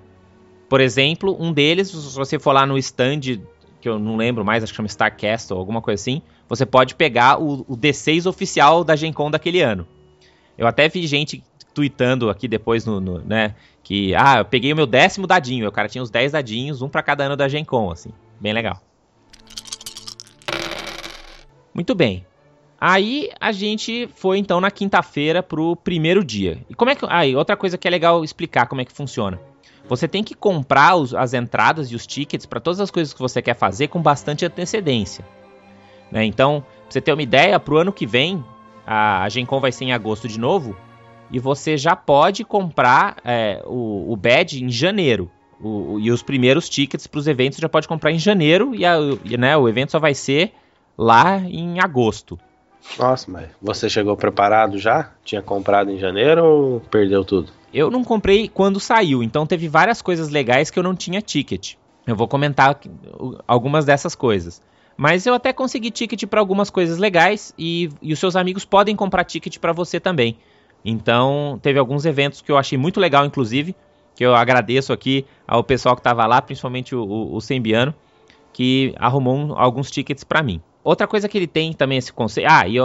Por exemplo, um deles, se você for lá no stand, que eu não lembro mais, acho que chama Starcast ou alguma coisa assim, você pode pegar o, o D6 oficial da Gen Con daquele ano. Eu até vi gente tweetando aqui depois no, no- né, que ah, eu peguei o meu décimo dadinho, o cara tinha os 10 dadinhos, um pra cada ano da Gen Con, assim, bem legal. Muito bem. Aí a gente foi então na quinta-feira pro primeiro dia. E como é que. Ah, e outra coisa que é legal explicar como é que funciona. Você tem que comprar os- as entradas e os tickets para todas as coisas que você quer fazer com bastante antecedência. né? Então, pra você ter uma ideia, pro ano que vem, a, a Gen Con vai ser em agosto de novo. E você já pode comprar é, o, o badge em janeiro. O- o- e os primeiros tickets para os eventos já pode comprar em janeiro. E, a- e, né, o evento só vai ser lá em agosto. Nossa, mas você chegou preparado já? Tinha comprado em janeiro ou perdeu tudo? Eu não comprei quando saiu, então teve várias coisas legais que eu não tinha ticket. Eu vou comentar algumas dessas coisas. Mas eu até consegui ticket para algumas coisas legais e, e os seus amigos podem comprar ticket para você também. Então, teve alguns eventos que eu achei muito legal, inclusive, que eu agradeço aqui ao pessoal que estava lá, principalmente o, o, o Sembiano, que arrumou um- alguns tickets para mim. Outra coisa que ele tem também esse conceito. Ah, e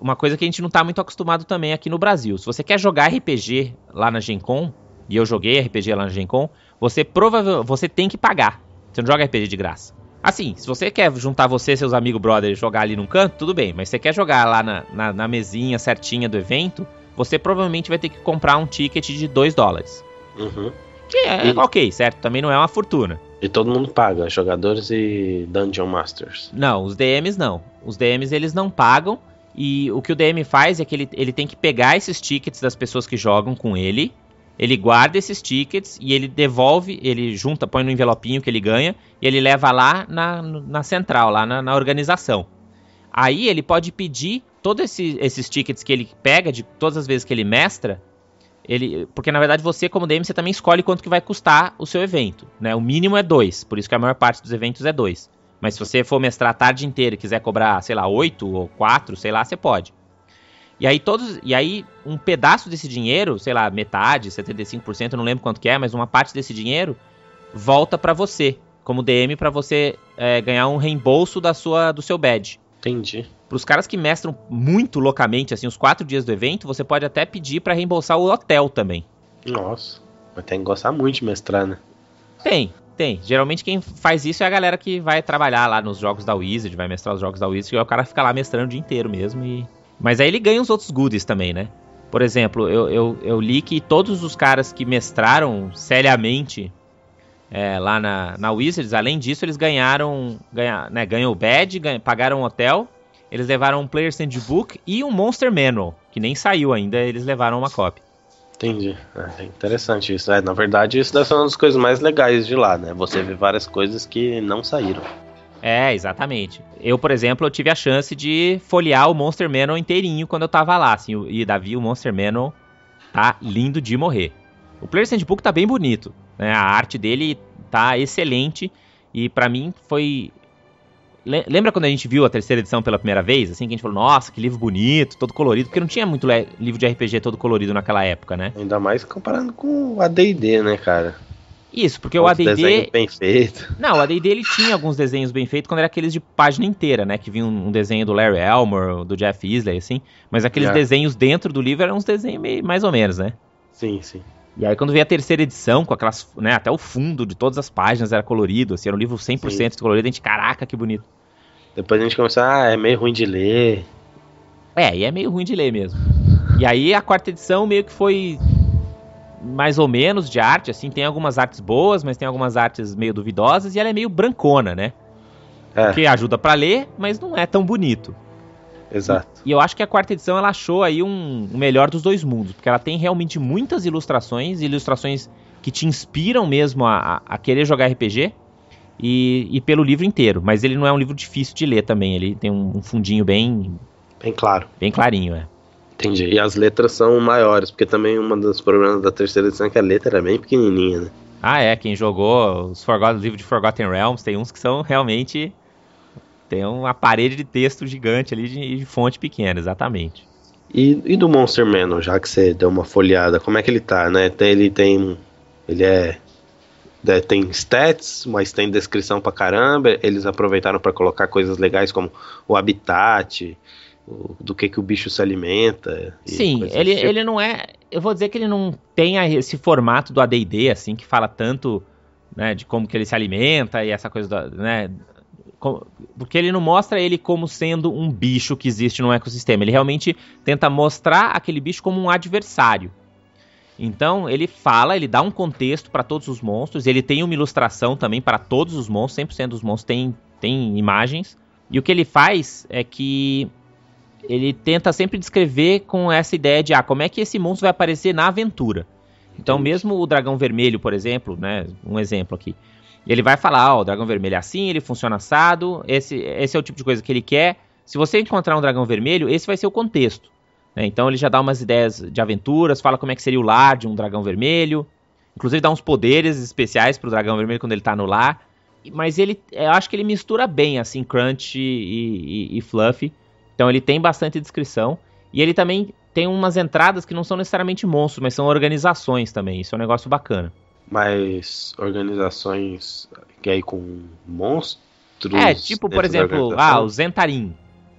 uma coisa que a gente não tá muito acostumado também aqui no Brasil. Se você quer jogar RPG lá na Gen Con, e eu joguei RPG lá na Gen Con, você provavelmente você tem que pagar. Você não joga RPG de graça. Assim, se você quer juntar você seus amigos brothers e jogar ali num canto, tudo bem. Mas se você quer jogar lá na, na, na mesinha certinha do evento, você provavelmente vai ter que comprar um ticket de 2 dólares. Uhum. Que é E- ok, certo? Também não é uma fortuna. E todo mundo paga, jogadores e Dungeon Masters. Não, os DMs não. Os DMs eles não pagam. E o que o DM faz é que ele, ele tem que pegar esses tickets das pessoas que jogam com ele. Ele guarda esses tickets e ele devolve, ele junta, põe no envelopinho que ele ganha e ele leva lá na, na central, lá na, na organização. Aí ele pode pedir todos esse- esses tickets que ele pega de todas as vezes que ele mestra. Ele, porque na verdade você, como DM, você também escolhe quanto que vai custar o seu evento. Né? O mínimo é dois, por isso que a maior parte dos eventos é dois. Mas se você for mestrar a tarde inteira e quiser cobrar, sei lá, 8 ou 4, sei lá, você pode. E aí todos, e aí um pedaço desse dinheiro, sei lá, metade, 75%, eu não lembro quanto que é, mas uma parte desse dinheiro volta pra você, como DM pra você é, ganhar um reembolso da sua do seu badge. Entendi. Para os caras que mestram muito loucamente, assim, os quatro dias do evento, você pode até pedir pra reembolsar o hotel também. Nossa, mas tem que gostar muito de mestrar, né? Tem, tem. Geralmente quem faz isso é a galera que vai trabalhar lá nos jogos da Wizard, vai mestrar os jogos da Wizard, e o cara fica lá mestrando o dia inteiro mesmo. E... Mas aí ele ganha os outros goodies também, né? Por exemplo, eu, eu, eu li que todos os caras que mestraram seriamente é, lá na, na Wizards, além disso, eles ganharam, ganha, né, ganham o badge, ganha- pagaram um hotel, eles levaram um Player's Handbook e um Monster Manual, que nem saiu ainda, eles levaram uma cópia. Entendi. É interessante isso. É, na verdade, isso deve ser uma das coisas mais legais de lá, né? Você vê várias coisas que não saíram. É, exatamente. Eu, por exemplo, eu tive a chance de folhear o Monster Manual inteirinho quando eu tava lá, assim, e Davi, o Monster Manual tá lindo de morrer. O Player's Handbook tá bem bonito, né? A arte dele tá excelente e pra mim foi Lembra quando a gente viu a terceira edição pela primeira vez? Assim, que a gente falou, nossa, que livro bonito, todo colorido, porque não tinha muito livro de RPG todo colorido naquela época, né? Ainda mais comparando com o AD&D, né, cara? Isso, porque o Os AD&D desenhos bem feito. Não, o AD&D ele tinha alguns desenhos bem feitos quando era aqueles de página inteira, né? Que vinha um, um desenho do Larry Elmore, do Jeff Isley, assim. Mas aqueles É. desenhos dentro do livro eram uns desenhos meio, mais ou menos, né? Sim, sim. E aí quando veio a terceira edição, com aquelas, né, até o fundo de todas as páginas era colorido, assim, era um livro 100% colorido, a gente, caraca, que bonito. Depois a gente começou, ah, é meio ruim de ler. É, e é meio ruim de ler mesmo. E aí a quarta edição meio que foi mais ou menos de arte, assim, tem algumas artes boas, mas tem algumas artes meio duvidosas e ela é meio brancona, né? É, Que ajuda pra ler, mas não é tão bonito. Exato. E eu acho que a quarta edição ela achou aí um, o melhor dos dois mundos, porque ela tem realmente muitas ilustrações, ilustrações que te inspiram mesmo a, a- querer jogar RPG e, e pelo livro inteiro. Mas ele não é um livro difícil de ler também, ele tem um, um fundinho bem, Bem claro. bem clarinho, é. Entendi. E as letras são maiores, porque também um dos problemas da terceira edição é que a letra é bem pequenininha, né? Ah, é, quem jogou os Forgotten, o livro de Forgotten Realms, tem uns que são realmente. Tem uma parede de texto gigante ali de, de fonte pequena, exatamente. E, e do Monster Manor, já que você deu uma folhada, como é que ele tá, né? Tem- ele tem. Ele é. é, Tem stats, mas tem descrição pra caramba. Eles aproveitaram pra colocar coisas legais como o habitat, o- do que, que o bicho se alimenta. Sim, ele, tipo. ele não é. Eu vou dizer que ele não tem esse formato do ADD, assim, que fala tanto né, de como que ele se alimenta e essa coisa, da, né? Porque ele não mostra ele como sendo um bicho que existe no ecossistema. Ele realmente tenta mostrar aquele bicho como um adversário. Então ele fala, ele dá um contexto para todos os monstros, ele tem uma ilustração também para todos os monstros, 100% dos monstros tem, tem imagens. E o que ele faz é que ele tenta sempre descrever com essa ideia de ah, como é que esse monstro vai aparecer na aventura. Então, mesmo o dragão vermelho, por exemplo, né, um exemplo aqui, ele vai falar, ó, o dragão vermelho é assim, ele funciona assado, esse, esse é o tipo de coisa que ele quer. Se você encontrar um dragão vermelho, esse vai ser o contexto. né? Então ele já dá umas ideias de aventuras, fala como é que seria o lar de um dragão vermelho, inclusive dá uns poderes especiais pro dragão vermelho quando ele tá no lar. Mas ele, eu acho que ele mistura bem, assim, Crunch e, e, e Fluffy. Então ele tem bastante descrição. E ele também tem umas entradas que não são necessariamente monstros, mas são organizações também. Isso é um negócio bacana. Mas organizações que aí com monstros. É, tipo, por exemplo, ah, o Zentarim.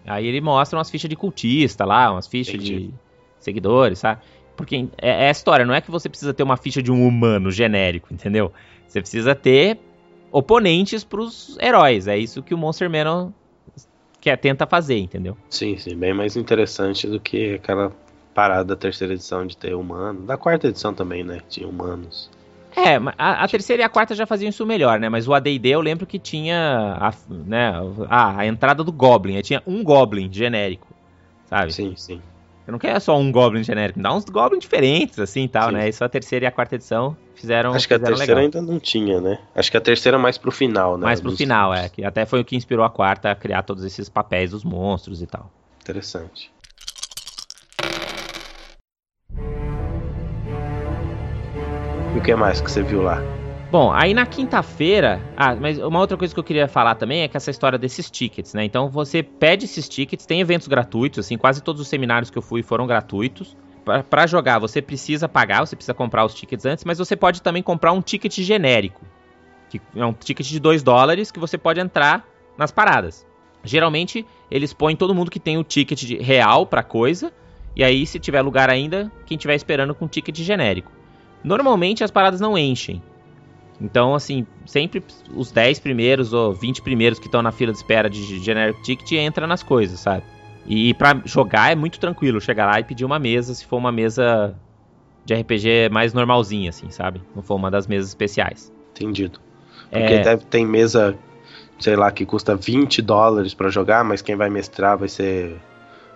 Aí ele mostra umas fichas de cultista lá, umas fichas de Entendi. seguidores, sabe? Porque é, é a história, não é que você precisa ter uma ficha de um humano genérico, entendeu? Você precisa ter oponentes pros heróis. É isso que o Monster Manor quer, tenta fazer, entendeu? Sim, sim, bem mais interessante do que aquela parada da terceira edição de ter humano. Da quarta edição também, né? Tinha humanos. É, a, a terceira e a quarta já faziam isso melhor, né? Mas o AD&D eu lembro que tinha a, né, a, a entrada do Goblin. Aí tinha um Goblin genérico, sabe? Sim, sim. Eu não quero só um Goblin genérico, dá uns Goblins diferentes, assim, e tal, Sim. né? Isso a terceira e a quarta edição fizeram Acho que a terceira legal. ainda não tinha, né? Acho que a terceira é mais pro final, né? Mais pro Dos- final, é. Que até foi o que inspirou a quarta a criar todos esses papéis dos monstros e tal. Interessante. E o que mais que você viu lá? Bom, aí na quinta-feira. Ah, mas uma outra coisa que eu queria falar também é que essa história desses tickets, né? Então você pede esses tickets, tem eventos gratuitos, assim, quase todos os seminários que eu fui foram gratuitos. Pra jogar, você precisa pagar, você precisa comprar os tickets antes, mas você pode também comprar um ticket genérico. Que é um ticket de 2 dólares que você pode entrar nas paradas. Geralmente, eles põem todo mundo que tem o ticket real pra coisa. E aí, se tiver lugar ainda, quem tiver esperando com ticket genérico. Normalmente as paradas não enchem. Então, assim, sempre os 10 primeiros ou 20 primeiros que estão na fila de espera de generic ticket entra nas coisas, sabe? E pra jogar é muito tranquilo chegar lá e pedir uma mesa, se for uma mesa de RPG mais normalzinha, assim, sabe? Não for uma das mesas especiais. Entendido. Porque É, deve ter mesa, sei lá, que custa 20 dólares pra jogar, mas quem vai mestrar vai ser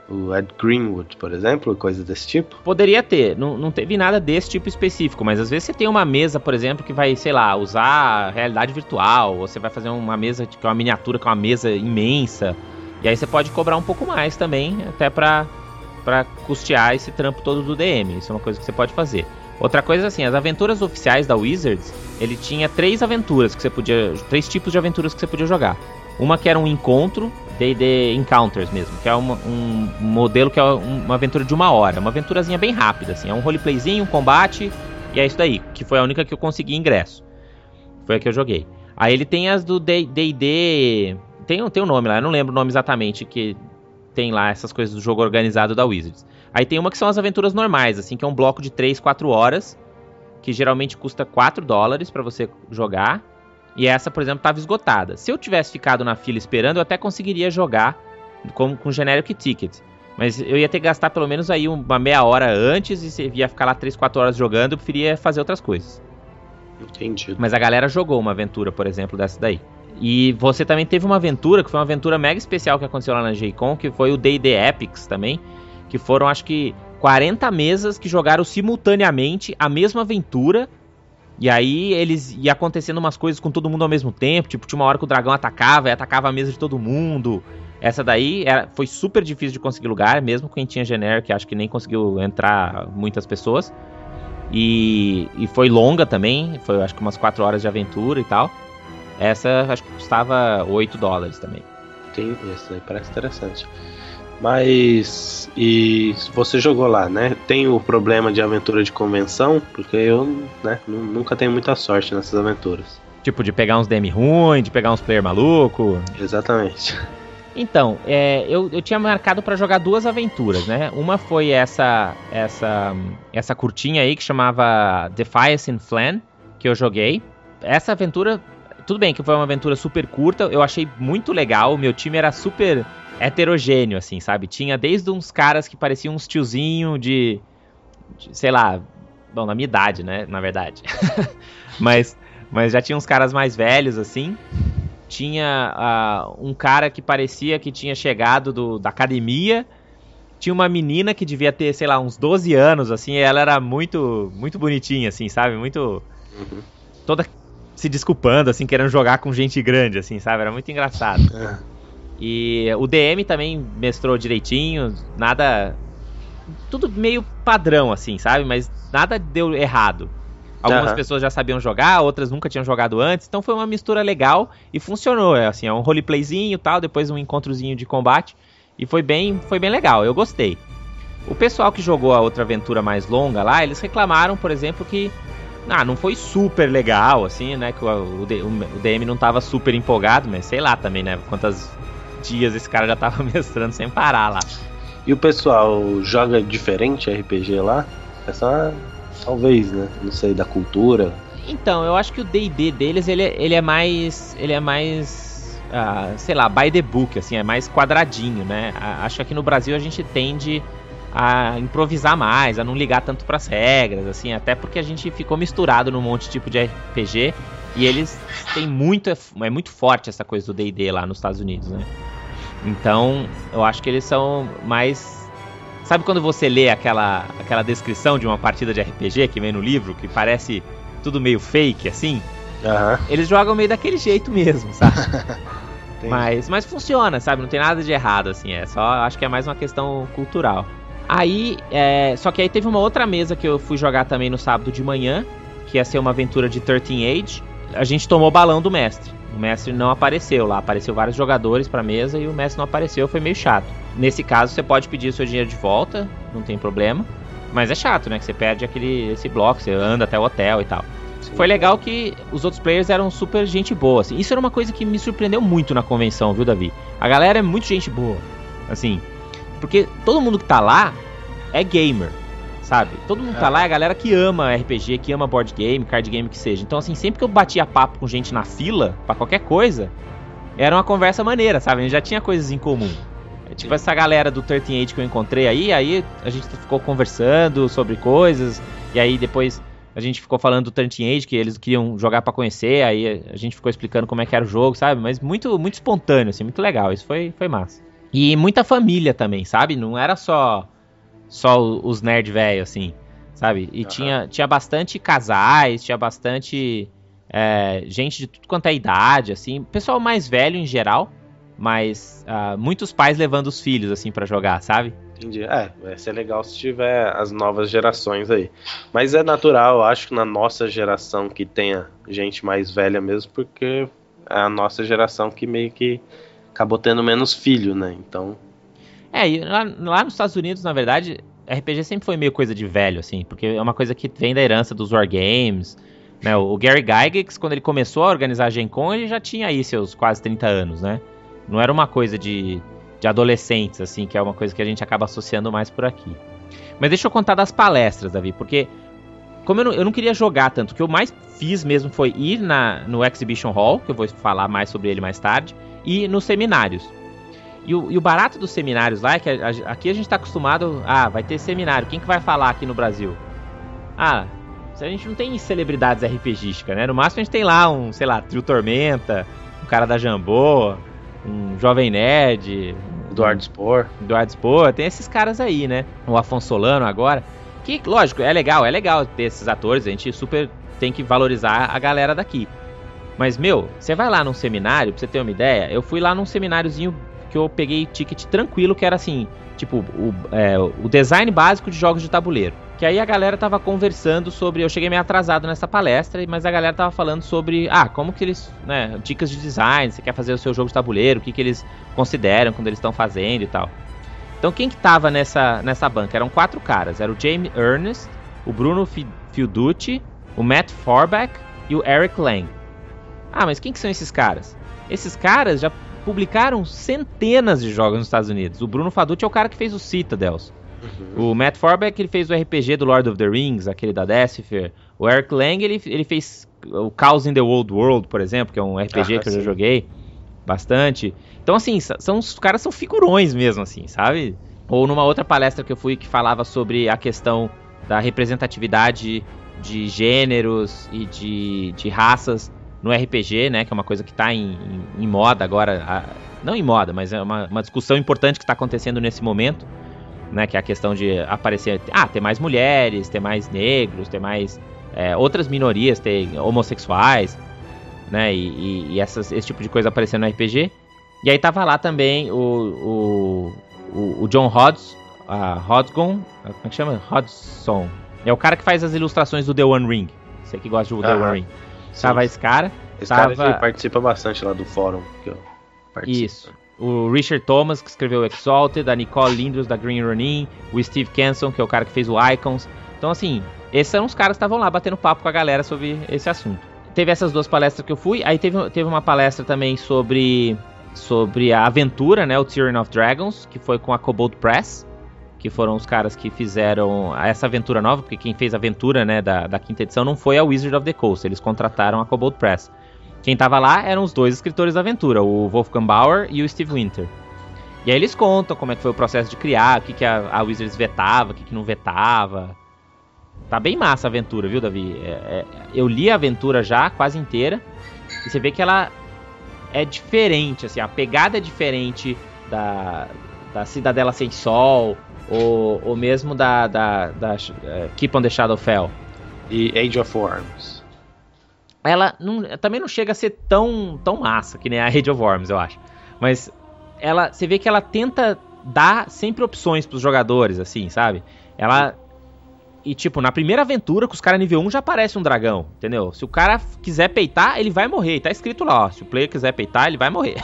o Ed Greenwood, por exemplo, coisa desse tipo. Poderia ter, não, não teve nada desse tipo específico, mas às vezes você tem uma mesa, por exemplo, que vai, sei lá, usar realidade virtual, ou você vai fazer uma mesa que é uma miniatura, que é uma mesa imensa, e aí você pode cobrar um pouco mais também, até pra, pra custear esse trampo todo do DM. Isso é uma coisa que você pode fazer. Outra coisa assim, as aventuras oficiais da Wizards, ele tinha três aventuras que você podia. Três tipos de aventuras que você podia jogar. Uma que era um encontro, D&D Encounters mesmo, que é um modelo que é um- uma aventura de uma hora, uma aventurazinha bem rápida, assim, é um roleplayzinho, um combate, e é isso daí, que foi a única que eu consegui ingresso. Foi a que eu joguei. Aí ele tem as do D&D, tem, tem um nome lá, eu não lembro o nome exatamente, que tem lá essas coisas do jogo organizado da Wizards. Aí tem uma que são as aventuras normais, assim, que é um bloco de 3, 4 horas, que geralmente custa 4 dólares para você jogar. E essa, por exemplo, estava esgotada. Se eu tivesse ficado na fila esperando, eu até conseguiria jogar com, com generic ticket. Mas eu ia ter que gastar pelo menos aí uma meia hora antes e ia ficar lá 3, 4 horas jogando, eu preferia fazer outras coisas. Entendido. Mas a galera jogou uma aventura, por exemplo, dessa daí. E você também teve uma aventura, que foi uma aventura mega especial que aconteceu lá na J-Con, que foi o D&D Epics também, que foram acho que 40 mesas que jogaram simultaneamente a mesma aventura. E aí eles ia acontecendo umas coisas com todo mundo ao mesmo tempo, tipo, tinha uma hora que o dragão atacava e atacava a mesa de todo mundo. Essa daí era, foi super difícil de conseguir lugar, mesmo quem tinha generic, acho que nem conseguiu entrar muitas pessoas. E, e foi longa também, foi acho que umas 4 horas de aventura e tal. Essa acho que custava 8 dólares também. Tem, isso aí parece interessante. Mas. E você jogou lá, né? Tem o problema de aventura de convenção, porque eu né, nunca tenho muita sorte nessas aventuras. Tipo, de pegar uns DM ruim, de pegar uns player maluco. Exatamente. Então, é, eu, eu tinha marcado para jogar duas aventuras, né? Uma foi essa essa essa curtinha aí que chamava Defiance in Flan, que eu joguei. Essa aventura, tudo bem que foi uma aventura super curta, eu achei muito legal. O meu time era super heterogêneo, assim, sabe? Tinha desde uns caras que pareciam uns tiozinho de, de sei lá, bom, na minha idade, né? Na verdade. mas, mas já tinha uns caras mais velhos, assim tinha uh, um cara que parecia que tinha chegado do, da academia. Tinha uma menina que devia ter, sei lá, uns 12 anos, assim, ela era muito, muito bonitinha, assim, sabe? Muito. Uhum. Toda se desculpando, assim, querendo jogar com gente grande, assim, sabe? Era muito engraçado. É. E o DM também mestrou direitinho, nada. Tudo meio padrão, assim, sabe? Mas nada deu errado. Algumas uhum. pessoas já sabiam jogar, outras nunca tinham jogado antes, então foi uma mistura legal e funcionou. É assim, é um roleplayzinho e tal, depois um encontrozinho de combate e foi bem, foi bem legal. Eu gostei. O pessoal que jogou a outra aventura mais longa lá, eles reclamaram, por exemplo, que ah, não foi super legal, assim, né? Que o, o, o DM não tava super empolgado, mas sei lá também, né? Quantas dias esse cara já tava mestrando sem parar lá. E o pessoal joga diferente RPG lá? É só Talvez, né? Não sei, da cultura. Então, eu acho que o D&D deles, ele, ele é mais... Ele é mais... Uh, sei lá, by the book, assim, é mais quadradinho, né? Acho que aqui no Brasil a gente tende a improvisar mais, a não ligar tanto para as regras, assim, até porque a gente ficou misturado num monte de tipo de RPG e eles têm muito é muito forte essa coisa do D&D lá nos Estados Unidos, né? Então, eu acho que eles são mais Sabe quando você lê aquela, aquela descrição de uma partida de RPG que vem no livro, que parece tudo meio fake, assim? Uhum. Eles jogam meio daquele jeito mesmo, sabe? mas, mas funciona, sabe? Não tem nada de errado, assim. É só, acho que é mais uma questão cultural. Aí, é, só que aí teve uma outra mesa que eu fui jogar também no sábado de manhã, que ia ser uma aventura de 13 Age. A gente tomou balão do mestre. O mestre não apareceu lá, apareceu vários jogadores pra mesa e o mestre não apareceu, foi meio chato. Nesse caso, você pode pedir o seu dinheiro de volta, não tem problema. Mas é chato, né? Que você perde aquele esse bloco, você anda até o hotel e tal. Sim. Foi legal que os outros players eram super gente boa, assim. Isso era uma coisa que me surpreendeu muito na convenção, viu, Davi? A galera é muito gente boa, assim. Porque todo mundo que tá lá é gamer sabe? Todo mundo tá é. lá, é a galera que ama RPG, que ama board game, card game que seja. Então, assim, sempre que eu batia papo com gente na fila, para qualquer coisa, era uma conversa maneira, sabe? A gente já tinha coisas em comum. É, tipo essa galera do 13 Age que eu encontrei aí, aí a gente ficou conversando sobre coisas, e aí depois a gente ficou falando do 13 Age, que eles queriam jogar para conhecer, aí a gente ficou explicando como é que era o jogo, sabe? Mas muito, muito espontâneo, assim, muito legal, isso foi, foi massa. E muita família também, sabe? Não era só só os nerd velho, assim, sabe? E uhum. tinha, tinha bastante casais, tinha bastante é, gente de tudo quanto é idade, assim, pessoal mais velho em geral, mas uh, muitos pais levando os filhos, assim, para jogar, sabe? Entendi. É, vai ser legal se tiver as novas gerações aí. Mas é natural, eu acho que na nossa geração que tenha gente mais velha mesmo, porque é a nossa geração que meio que acabou tendo menos filho, né? Então é, e lá, lá, nos Estados Unidos, na verdade, RPG sempre foi meio coisa de velho, assim, porque é uma coisa que vem da herança dos wargames. Né? O Gary Gygax, quando ele começou a organizar a Gen Con, ele já tinha aí seus quase 30 anos, né? Não era uma coisa de, de adolescentes, assim, que é uma coisa que a gente acaba associando mais por aqui. Mas deixa eu contar das palestras, Davi, porque como eu não, eu não queria jogar tanto, o que eu mais fiz mesmo foi ir na, no Exhibition Hall, que eu vou falar mais sobre ele mais tarde, e nos seminários. E o, e o barato dos seminários lá é que a- a- aqui a gente tá acostumado. Ah, vai ter seminário. Quem que vai falar aqui no Brasil? Ah, a gente não tem celebridades RPGísticas, né? No máximo a gente tem lá um, sei lá, Trio Tormenta, um cara da Jambô, um Jovem Nerd, Eduardo Spor. Eduardo Spohr, tem esses caras aí, né? O Afonso Solano agora. Que, lógico, é legal, é legal ter esses atores, a gente super tem que valorizar a galera daqui. Mas, meu, você vai lá num seminário, pra você ter uma ideia, eu fui lá num semináriozinho que eu peguei ticket tranquilo, que era assim, tipo, o, é, o design básico de jogos de tabuleiro. Que aí a galera tava conversando sobre. Eu cheguei meio atrasado nessa palestra, mas a galera tava falando sobre. Ah, como que eles. né, dicas de design, você quer fazer o seu jogo de tabuleiro, o que, que eles consideram quando eles estão fazendo e tal. Então quem que tava nessa, nessa banca? Eram quatro caras. Era o Jamie Ernest, o Bruno Fi- Fiuducci, o Matt Forbeck e o Eric Lang. Ah, mas quem que são esses caras? Esses caras já publicaram centenas de jogos nos Estados Unidos. O Bruno Faducci é o cara que fez o Citadels. O Matt Forbeck ele fez o RPG do Lord of the Rings, aquele da Decipher. O Eric Lang ele, ele fez o Chaos in the Old World, por exemplo, que é um RPG Ah, que eu já joguei bastante. Então assim, são os caras são figurões mesmo assim, sabe? Ou numa outra palestra que eu fui que falava sobre a questão da representatividade de gêneros e de, de raças no RPG, né? Que é uma coisa que tá em, em- em moda agora. a- não em moda, mas é uma, uma discussão importante que está acontecendo nesse momento. Né, que é a questão de aparecer. Ah, ter mais mulheres, ter mais negros, ter mais é, outras minorias, ter homossexuais, né? E, e- e essas- esse tipo de coisa aparecendo no RPG. E aí tava lá também o, o, o, John Hodgs, a Hodgson, como é que chama? Hodgson. É o cara que faz as ilustrações do The One Ring. Você que gosta de The. One Ring. Sim. Tava esse cara. Esse cara tava- ele participa bastante lá do fórum que eu participo. Isso. O Richard Thomas, que escreveu Exalted, a Nicole Lindros, da Green Ronin, o Steve Kenson, que é o cara que fez o Icons. Então, assim, esses são os caras que estavam lá batendo papo com a galera sobre esse assunto. Teve essas duas palestras que eu fui, aí teve, teve uma palestra também sobre, sobre a aventura, né, o Tyrion of Dragons, que foi com a Cobalt Press, que foram os caras que fizeram essa aventura nova, porque quem fez a aventura, né, da, da quinta edição não foi a Wizard of the Coast, eles contrataram a Cobalt Press. Quem tava lá eram os dois escritores da aventura, o Wolfgang Bauer e o Steve Winter. E aí eles contam como é que foi o processo de criar, o que, que a, a Wizards vetava, o que, que não vetava. Tá bem massa a aventura, viu, Davi? É- é- eu li a aventura já, quase inteira, e você vê que ela é diferente, assim, a pegada é diferente da, da Cidadela Sem Sol, ou, ou mesmo da, da, da eh, Keep on the Shadowfell E Age of Worms. ela não- também não chega a ser tão, tão massa que nem a Age of Worms, eu acho. Mas ela, você vê que ela tenta dar sempre opções pros jogadores, assim, sabe? Ela e tipo, na primeira aventura com os caras nível 1 já aparece um dragão, entendeu? Se o cara quiser peitar, ele vai morrer. Tá escrito lá, ó, se o player quiser peitar, ele vai morrer.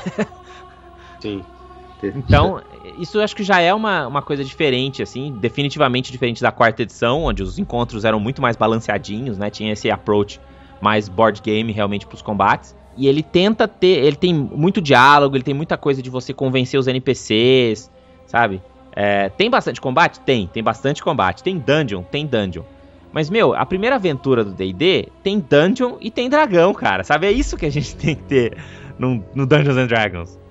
Sim. Então, isso acho que já é uma, uma coisa diferente, assim, definitivamente diferente da quarta edição, onde os encontros eram muito mais balanceadinhos, né? Tinha esse approach mais board game realmente pros combates. E ele tenta ter. Ele tem muito diálogo, ele tem muita coisa de você convencer os NPCs, sabe? É, tem bastante combate? Tem, tem bastante combate. Tem dungeon? Tem dungeon. Mas, meu, a primeira aventura do DD tem dungeon e tem dragão, cara. Sabe? É isso que a gente tem que ter no, no Dungeons and Dragons.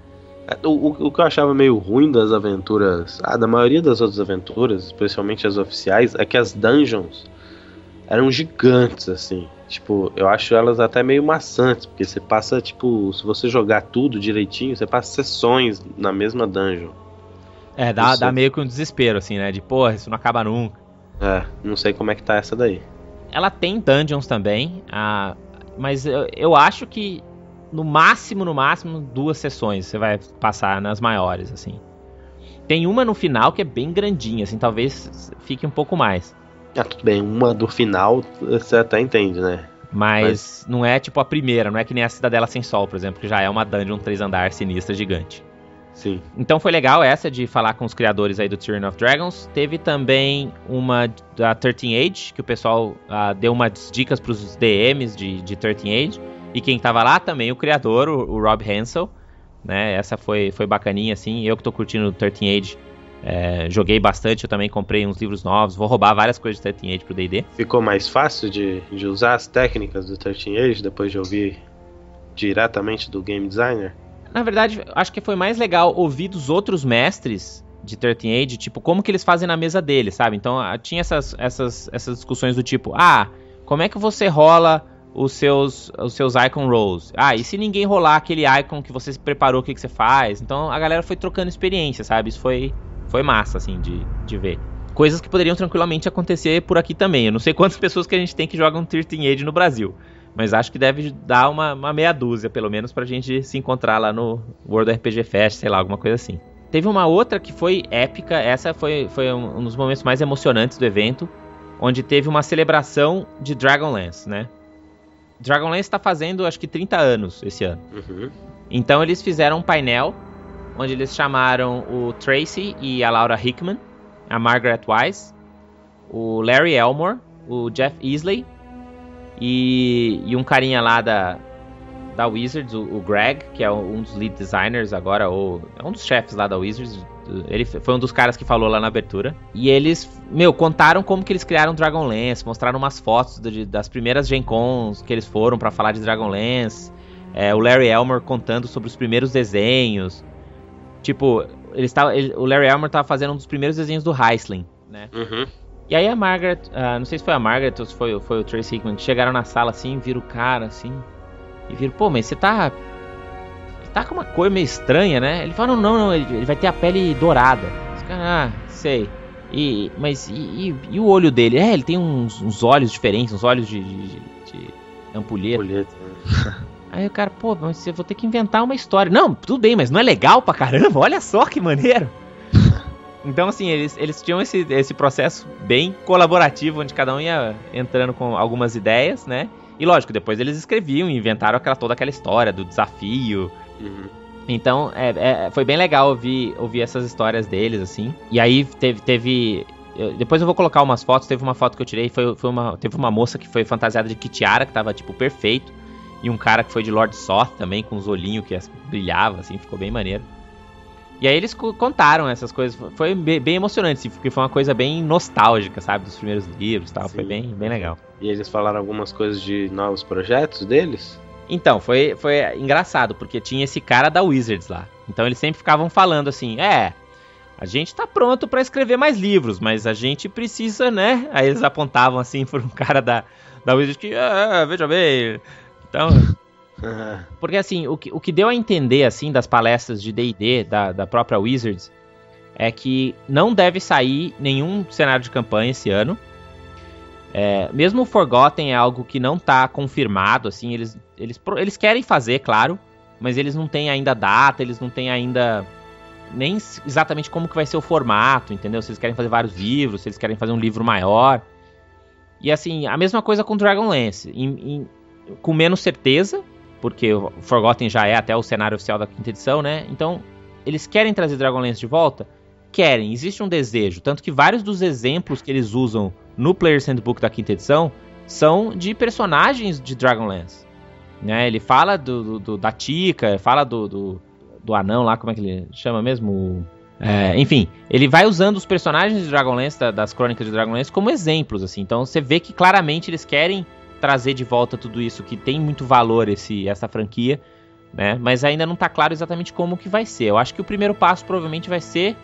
O, o, o que eu achava meio ruim das aventuras, ah, da maioria das outras aventuras, especialmente as oficiais, é que as dungeons eram gigantes, assim. Tipo, eu acho elas até meio maçantes, porque você passa, tipo, se você jogar tudo direitinho, você passa sessões na mesma dungeon. É, dá, Isso. dá meio que um desespero, assim, né? De, porra, isso não acaba nunca. É, não sei como é que tá essa daí. Ela tem dungeons também, ah, mas eu, eu acho que no máximo, no máximo, duas sessões você vai passar nas maiores, assim. Tem uma no final que é bem grandinha, assim, talvez fique um pouco mais. Ah, tudo bem, uma do final você até entende, né? Mas, não é tipo a primeira, não é que nem a Cidadela Sem Sol, por exemplo, que já é uma dungeon três andar sinistra gigante. Sim. Então foi legal essa de falar com os criadores aí do Tyrion of Dragons. Teve também uma da 13 Age, que o pessoal ah, deu umas dicas pros DMs de, de 13 Age. E quem tava lá também, o criador, o, o Rob Hansel. Né? Essa foi, foi bacaninha, assim. Eu que tô curtindo o 13 Age, É, joguei bastante, eu também comprei uns livros novos, vou roubar várias coisas de 13 Age pro D&D. Ficou mais fácil de, de usar as técnicas do 13 Age depois de ouvir diretamente do game designer? Na verdade, acho que foi mais legal ouvir dos outros mestres de 13 Age, tipo, como que eles fazem na mesa deles, sabe? Então, ah, tinha essas, essas, essas discussões do tipo, ah, como é que você rola os seus, os seus icon rolls? Ah, e se ninguém rolar aquele icon que você se preparou, o que, que você faz? Então, a galera foi trocando experiência, sabe? Isso foi, foi massa, assim, de, de ver. Coisas que poderiam tranquilamente acontecer por aqui também. Eu não sei quantas pessoas que a gente tem que jogam 13 Age no Brasil. Mas acho que deve dar uma, uma meia dúzia, pelo menos, pra gente se encontrar lá no World RPG Fest, sei lá, alguma coisa assim. Teve uma outra que foi épica, essa foi, foi um dos momentos mais emocionantes do evento, onde teve uma celebração de Dragonlance, né? Dragonlance está fazendo acho que 30 anos esse ano. Uhum. Então eles fizeram um painel onde eles chamaram o Tracy e a Laura Hickman, a Margaret Wise, o Larry Elmore, o Jeff Easley e, e um carinha lá da, da Wizards, o, o Greg, que é um dos lead designers agora, ou é um dos chefes lá da Wizards. Ele foi um dos caras que falou lá na abertura. E eles, meu, contaram como que eles criaram Dragonlance, mostraram umas fotos de, das primeiras Gen Cons que eles foram para falar de Dragonlance. É, o Larry Elmer contando sobre os primeiros desenhos. Tipo, ele estava, ele, o Larry Elmer tava fazendo um dos primeiros desenhos do Heisling, né? Uhum. E aí a Margaret, uh, não sei se foi a Margaret ou se foi, foi o Tracy Hickman, que chegaram na sala assim, viram o cara assim, e viram, pô, mas você tá. Tá com uma cor meio estranha, né? Ele falou, não, não, não ele, ele vai ter a pele dourada. Os caras, ah, sei. E, mas e, e, e, o olho dele? É, ele tem uns, uns olhos diferentes, uns olhos de, de, de ampulheta. Ampulheta. Aí o cara, pô, mas eu vou ter que inventar uma história. Não, tudo bem, mas não é legal pra caramba? Olha só que maneiro. Então, assim, eles, eles tinham esse, esse processo bem colaborativo, onde cada um ia entrando com algumas ideias, né? E lógico, depois eles escreviam e inventaram aquela, toda aquela história do desafio. Uhum. Então, é, é, foi bem legal ouvir, ouvir essas histórias deles, assim. E aí teve. teve eu, depois eu vou colocar umas fotos. Teve uma foto que eu tirei. Foi, foi uma, teve uma moça que foi fantasiada de Kitiara, que tava, tipo, perfeito. E um cara que foi de Lord Soth também, com os olhinhos que brilhava, assim, ficou bem maneiro. E aí eles contaram essas coisas. Foi bem emocionante, assim, porque foi uma coisa bem nostálgica, sabe? Dos primeiros livros e tal. Sim. Foi bem, bem legal. E eles falaram algumas coisas de novos projetos deles? Então, foi, foi engraçado, porque tinha esse cara da Wizards lá. Então eles sempre ficavam falando assim, é, a gente tá pronto para escrever mais livros, mas a gente precisa, né? Aí eles apontavam assim por um cara da, da Wizards que, ah, veja bem. Então. Porque assim, o que, o que deu a entender assim das palestras de D&D da, da própria Wizards é que não deve sair nenhum cenário de campanha esse ano. É, mesmo o Forgotten é algo que não está confirmado, assim, eles, eles, eles querem fazer, claro, mas eles não têm ainda data, eles não têm ainda nem exatamente como que vai ser o formato, entendeu? Se eles querem fazer vários livros, se eles querem fazer um livro maior. E assim, a mesma coisa com Dragonlance, em, em, com menos certeza, porque o Forgotten já é até o cenário oficial da quinta edição, né? Então, eles querem trazer Dragonlance de volta? Querem, existe um desejo, tanto que vários dos exemplos que eles usam no Player's Handbook da quinta edição são de personagens de Dragonlance. Né? Ele fala do, do, da Tika, fala do, do, do, anão lá, como é que ele chama mesmo? É, enfim, ele vai usando os personagens de Dragonlance, da, das crônicas de Dragonlance, como exemplos, assim. Então você vê que claramente eles querem trazer de volta tudo isso, que tem muito valor esse, essa franquia, né? Mas ainda não está claro exatamente como que vai ser. Eu acho que o primeiro passo provavelmente vai ser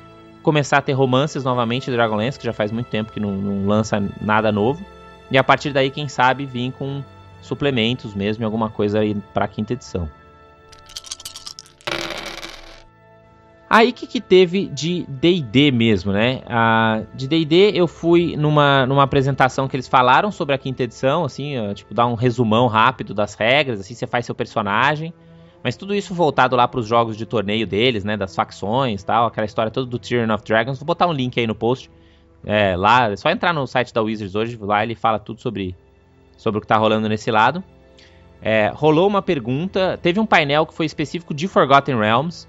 começar a ter romances novamente de Dragonlance, que já faz muito tempo que não, não lança nada novo. E a partir daí, quem sabe, vir com suplementos mesmo, alguma coisa aí para a quinta edição. Aí que que teve de D&D mesmo, né? Ah, de D&D eu fui numa, numa apresentação que eles falaram sobre a quinta edição, assim, tipo, dar um resumão rápido das regras, assim, você faz seu personagem. Mas tudo isso voltado lá para os jogos de torneio deles, né? Das facções tal, aquela história toda do Tyrion of Dragons. Vou botar um link aí no post. É, lá, é só entrar no site da Wizards hoje, lá ele fala tudo sobre, sobre o que tá rolando nesse lado. É, rolou uma pergunta, teve um painel que foi específico de Forgotten Realms,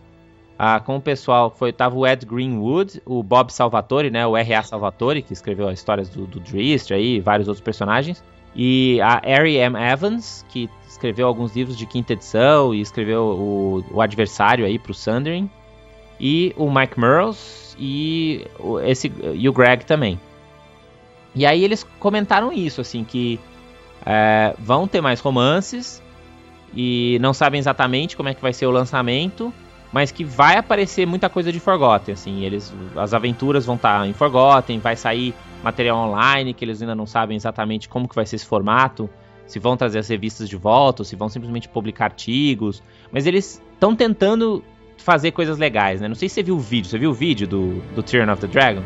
ah, com o pessoal, foi, tava o Ed Greenwood, o Bob Salvatore, né, o R.A. Salvatore, que escreveu as histórias do, do Drist aí, vários outros personagens, e a Ari M. Evans, que escreveu alguns livros de quinta edição e escreveu o, o adversário aí pro Sundering. e o Mike Merles e esse, e o Greg também. E aí eles comentaram isso, assim, que é, vão ter mais romances e não sabem exatamente como é que vai ser o lançamento, mas que vai aparecer muita coisa de Forgotten, assim, eles, as aventuras vão estar em Forgotten, vai sair material online que eles ainda não sabem exatamente como que vai ser esse formato, se vão trazer as revistas de volta, ou se vão simplesmente publicar artigos, mas eles estão tentando fazer coisas legais, né? Não sei se você viu o vídeo, você viu o vídeo do, do Turn of the Dragon?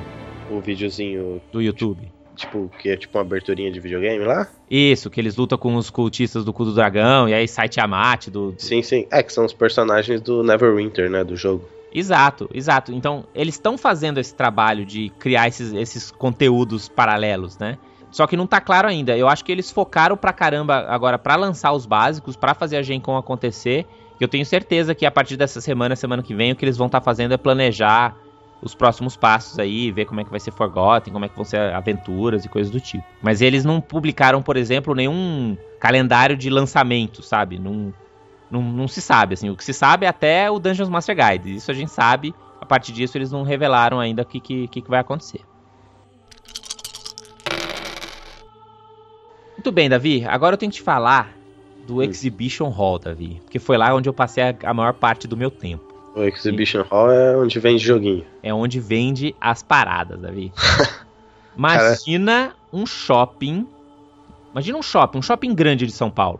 O videozinho do YouTube. Tipo, que é tipo uma aberturinha de videogame lá? Isso, que eles lutam com os cultistas do cu do dragão, e aí sai Tiamat do. Sim, sim. É, que são os personagens do Neverwinter, né, do jogo. Exato, exato. Então, eles estão fazendo esse trabalho de criar esses, esses conteúdos paralelos, né? Só que não tá claro ainda. Eu acho que eles focaram pra caramba agora para lançar os básicos, para fazer a Gen Con acontecer. E eu tenho certeza que a partir dessa semana, semana que vem, o que eles vão estar tá fazendo é planejar os próximos passos aí, ver como é que vai ser Forgotten, como é que vão ser aventuras e coisas do tipo. Mas eles não publicaram, por exemplo, nenhum calendário de lançamento, sabe? Não, não, não se sabe, assim. O que se sabe é até o Dungeons Master Guide. Isso a gente sabe. A partir disso, eles não revelaram ainda o que, que, que vai acontecer. Muito bem, Davi. Agora eu tenho que te falar do Exhibition Hall, Davi. Porque foi lá onde eu passei a, a maior parte do meu tempo. O Exhibition Sim. Hall é onde vende joguinho. É onde vende as paradas, Davi. Imagina um shopping. Imagina um shopping, um shopping grande de São Paulo.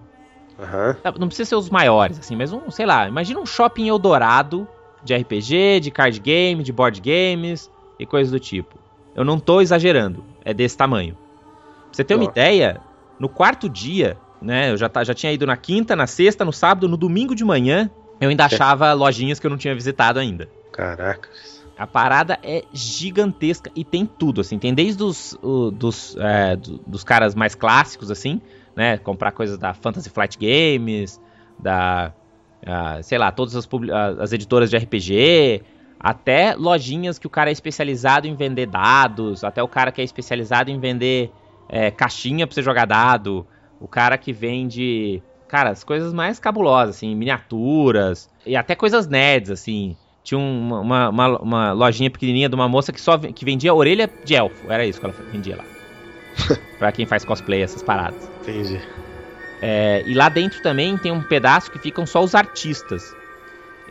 Uhum. Não precisa ser os maiores, assim, mas um, sei lá, imagina um shopping Eldorado de RPG, de card game, de board games e coisas do tipo. Eu não tô exagerando, é desse tamanho. Pra você ter uma ideia, no quarto dia, né, eu já, tá, já tinha ido na quinta, na sexta, no sábado, no domingo de manhã, eu ainda achava lojinhas que eu não tinha visitado ainda. Caracas. A parada é gigantesca e tem tudo, assim. Tem desde os o, dos, é, do, dos caras mais clássicos, assim, né? Comprar coisas da Fantasy Flight Games, da. Uh, sei lá, todas as, as editoras de RPG, até lojinhas que o cara é especializado em vender dados, até o cara que é especializado em vender é, caixinha pra você jogar dado, o cara que vende cara, as coisas mais cabulosas, assim, miniaturas e até coisas nerds, assim. Tinha uma, uma, uma, uma lojinha pequenininha de uma moça que só que vendia orelha de elfo. Era isso que ela vendia lá. pra quem faz cosplay, essas paradas. Entendi. É, e lá dentro também tem um pedaço que ficam só os artistas.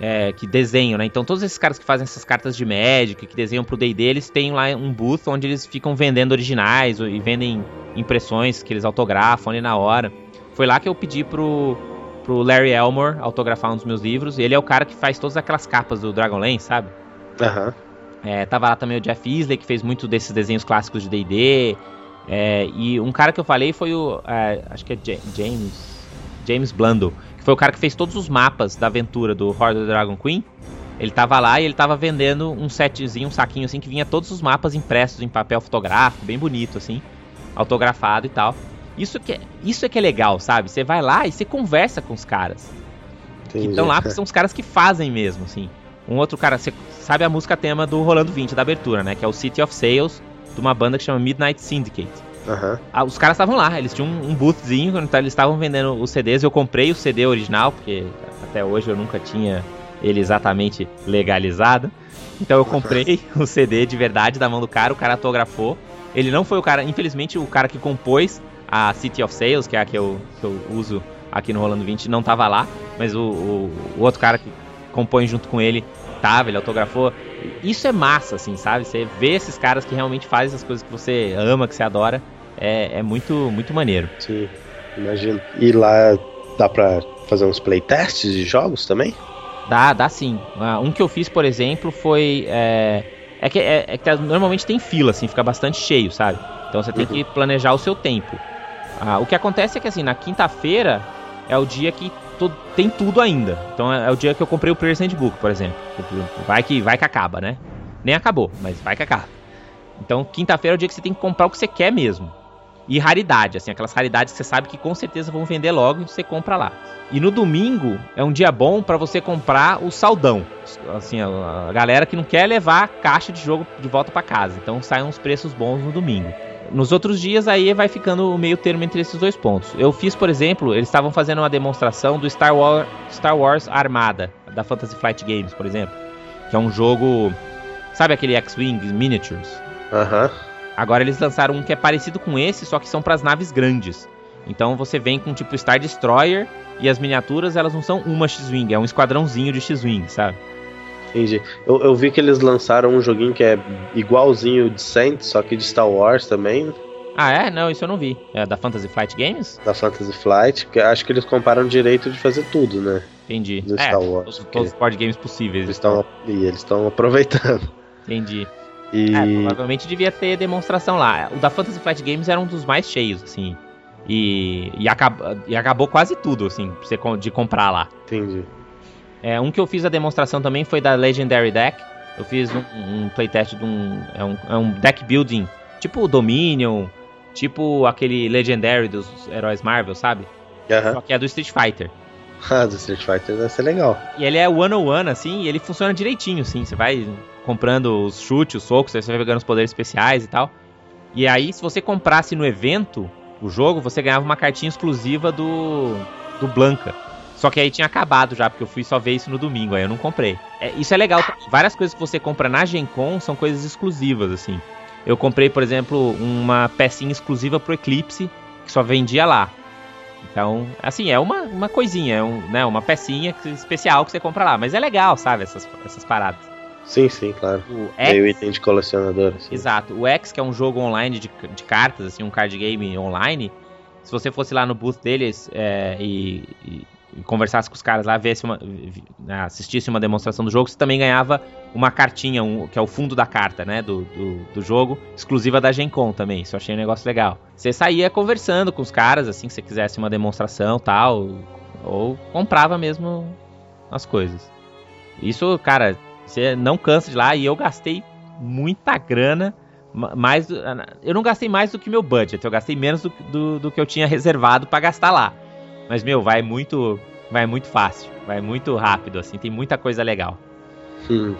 É, que desenham, né? Então todos esses caras que fazem essas cartas de Magic, que desenham pro D&D, eles têm lá um booth onde eles ficam vendendo originais e vendem impressões que eles autografam ali na hora. Foi lá que eu pedi pro, pro Larry Elmore autografar um dos meus livros. Ele é o cara que faz todas aquelas capas do Dragonlance, sabe? Aham. Uhum. É, tava lá também o Jeff Isley, que fez muito desses desenhos clássicos de D&D. É, e um cara que eu falei foi o... É, acho que é James... James Blando, que foi o cara que fez todos os mapas da aventura do Horde of the Dragon Queen. Ele tava lá e ele tava vendendo um setzinho, um saquinho assim, que vinha todos os mapas impressos em papel fotográfico, bem bonito assim, autografado e tal. Isso que é, isso é que é legal, sabe? Você vai lá e você conversa com os caras. Entendi. Que estão lá, porque são os caras que fazem mesmo, assim. Um outro cara, você sabe a música tema do Rolando 20, da abertura, né? Que é o City of Sales, de uma banda que chama Midnight Syndicate. Uhum. Ah, os caras estavam lá, eles tinham um, um boothzinho, quando eles estavam vendendo os CDs, eu comprei o CD original, porque até hoje eu nunca tinha ele exatamente legalizado. Então eu comprei o CD de verdade da mão do cara, o cara autografou. Ele não foi o cara, infelizmente, o cara que compôs a City of Sales, que é a que eu, que eu uso aqui no Rolando 20, não tava lá, mas o, o, o, outro cara que compõe junto com ele tava, ele autografou. Isso é massa, assim, sabe? Você vê esses caras que realmente fazem as coisas que você ama, que você adora, é, é muito, muito maneiro. Sim, imagino. E lá dá pra fazer uns playtests de jogos também? Dá, dá sim. Uh, um que eu fiz, por exemplo, foi. É, é que, é, é que normalmente tem fila, assim, fica bastante cheio, sabe? Então você tem uhum. que planejar o seu tempo. Ah, o que acontece é que assim, na quinta-feira é o dia que tem tudo ainda. Então é, é, o dia que eu comprei o Player's Handbook, por exemplo. Vai que, vai que acaba, né? Nem acabou, mas vai que acaba. Então quinta-feira é o dia que você tem que comprar o que você quer mesmo. E raridade, assim, aquelas raridades que você sabe que com certeza vão vender logo e você compra lá. E no domingo é um dia bom para você comprar o saldão. Assim, a galera que não quer levar caixa de jogo de volta para casa. Então saem uns preços bons no domingo. Nos outros dias aí vai ficando o meio termo entre esses dois pontos. Eu fiz, por exemplo, eles estavam fazendo uma demonstração do Star Wars, Star Wars Armada, da Fantasy Flight Games, por exemplo. que é um jogo. Sabe aquele X-Wing Miniatures? Aham. Agora eles lançaram um que é parecido com esse, só que são para as naves grandes. Então você vem com tipo Star Destroyer e as miniaturas elas não são uma X-Wing, é um esquadrãozinho de X-Wing, sabe? Entendi. Eu, eu vi que eles lançaram um joguinho que é igualzinho de Saint, só que de Star Wars também, Ah, é? Não, isso eu não vi. É da Fantasy Flight Games? da Fantasy Flight, que acho que eles compraram direito de fazer tudo, né? Entendi. Do é, Star Wars, todos, ok. todos os board games possíveis. Eles estão e eles estão aproveitando. Entendi. E É, provavelmente devia ter demonstração lá. O da Fantasy Flight Games era um dos mais cheios, assim. E, e, acab- e acabou quase tudo, assim, pra você com- de comprar lá. entendi. É, um que eu fiz a demonstração também foi da Legendary Deck. Eu fiz um, um playtest de um é, um. é um deck building, tipo o Dominion, tipo aquele Legendary dos heróis Marvel, sabe? Aham. Só que é do Street Fighter. Ah, do Street Fighter deve ser legal. E ele é one on one, assim, e ele funciona direitinho, assim. Você vai comprando os chutes, os socos, aí você vai pegando os poderes especiais e tal. E aí, se você comprasse no evento o jogo, você ganhava uma cartinha exclusiva do, do Blanca. Só que aí tinha acabado já, porque eu fui só ver isso no domingo, aí eu não comprei. É, isso é legal, várias coisas que você compra na Gen Con são coisas exclusivas, assim. Eu comprei, por exemplo, uma pecinha exclusiva pro Eclipse, que só vendia lá. Então, assim, é uma, uma coisinha, é um, né, uma pecinha especial que você compra lá. Mas é legal, sabe, essas, essas paradas. Sim, sim, claro. O Meio X, item de colecionador, assim. exato. O X, que é um jogo online de, de cartas, assim, um card game online. Se você fosse lá no booth deles é, e- e conversasse com os caras lá, vesse uma, né, assistisse uma demonstração do jogo, você também ganhava uma cartinha, um- que é o fundo da carta, né, do, do, do jogo, exclusiva da Gen Con também. Isso eu achei um negócio legal. Você saía conversando com os caras, assim, se você quisesse uma demonstração tal, ou comprava mesmo as coisas. Isso, cara, você não cansa de lá e eu gastei muita grana. ma- Mais, eu não gastei mais do que meu budget, eu gastei menos do, do, do que eu tinha reservado pra gastar lá. Mas, meu, vai muito. Vai muito fácil, vai muito rápido, assim, tem muita coisa legal. Hum,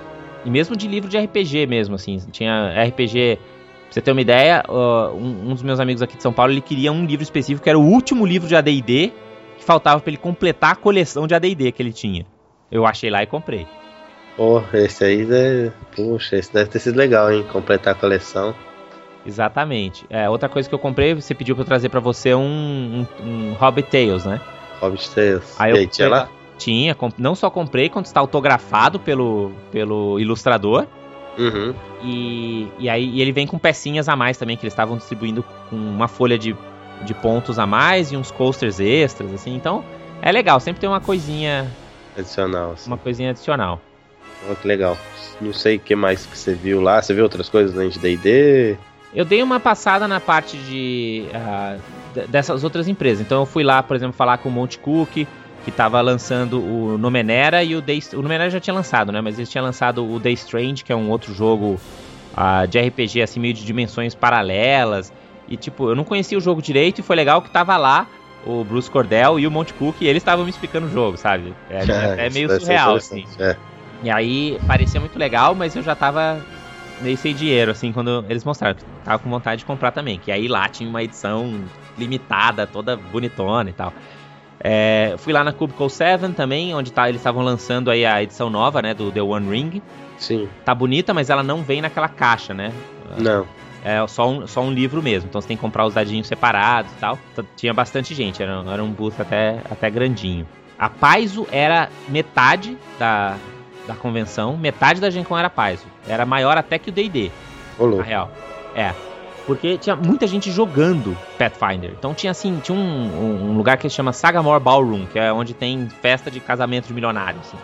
E mesmo de livro de RPG mesmo, assim, tinha RPG. Pra você ter uma ideia, ó, um, um dos meus amigos aqui de São Paulo, ele queria um livro específico, que era o último livro de AD&D, que faltava pra ele completar a coleção de AD&D que ele tinha. Eu achei lá e comprei. Pô, esse aí deve. Puxa, esse deve ter sido legal, hein? Completar a coleção. Exatamente. É, outra coisa que eu comprei, você pediu pra eu trazer pra você um, um, um Hobbit Tales, né? Hobbit Tales. Aí e eu aí, tinha lá? Tinha, não só comprei, quanto está autografado pelo, pelo ilustrador. Uhum. E, e aí e ele vem com pecinhas a mais também, que eles estavam distribuindo com uma folha de, de pontos a mais e uns coasters extras, assim. Então, é legal, sempre tem uma coisinha, Adicional, assim. uma coisinha adicional. Ó, que legal. Não sei o que mais que você viu lá. Você viu outras coisas além de D&D? Eu dei uma passada na parte de d- dessas outras empresas. Então eu fui lá, por exemplo, falar com o Monte Cook, que estava lançando o Nomenera e o Day, o Nomenera já tinha lançado, né? Mas eles tinham lançado o Day Strange, que é um outro jogo ah, de RPG assim meio de dimensões paralelas. E tipo, eu não conhecia o jogo direito e foi legal que tava lá o Bruce Cordell e o Monte Cook e eles estavam me explicando o jogo, sabe? É, é isso meio surreal assim. É. E aí parecia muito legal, mas eu já tava meio sem dinheiro, assim, quando eles mostraram. que Tava com vontade de comprar também. Que aí lá tinha uma edição limitada, toda bonitona e tal. É, fui lá na Cubicle 7 também, onde tá, eles estavam lançando aí a edição nova, né, do The One Ring. Sim. Tá bonita, mas ela não vem naquela caixa, né? Não. É só um, só um livro mesmo, então você tem que comprar os dadinhos separados e tal. Tinha bastante gente, era, era um booth até, até grandinho. A Paizo era metade da, da convenção, metade da Gen Con era Paizo. Era maior até que o D&D, na real. É. Porque tinha muita gente jogando Pathfinder. Então tinha assim, tinha um, um- lugar que se chama Sagamore Ballroom, que é onde tem festa de casamento de milionários. assim.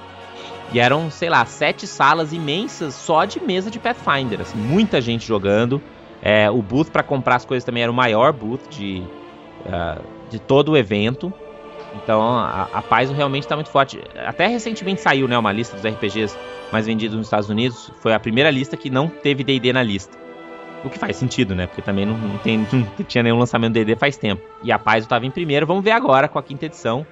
E eram, sei lá, sete salas imensas só de mesa de Pathfinder. Assim, muita gente jogando. É, o booth para comprar as coisas também era o maior booth de, ah, de todo o evento. Então a, a Paizo realmente está muito forte. Até recentemente saiu né, uma lista dos RPGs mais vendidos nos Estados Unidos. Foi a primeira lista que não teve DD na lista. O que faz sentido, né? Porque também não, não tem, não tinha nenhum lançamento DD faz tempo. E a Paizo estava em primeiro. Vamos ver agora com a quinta edição.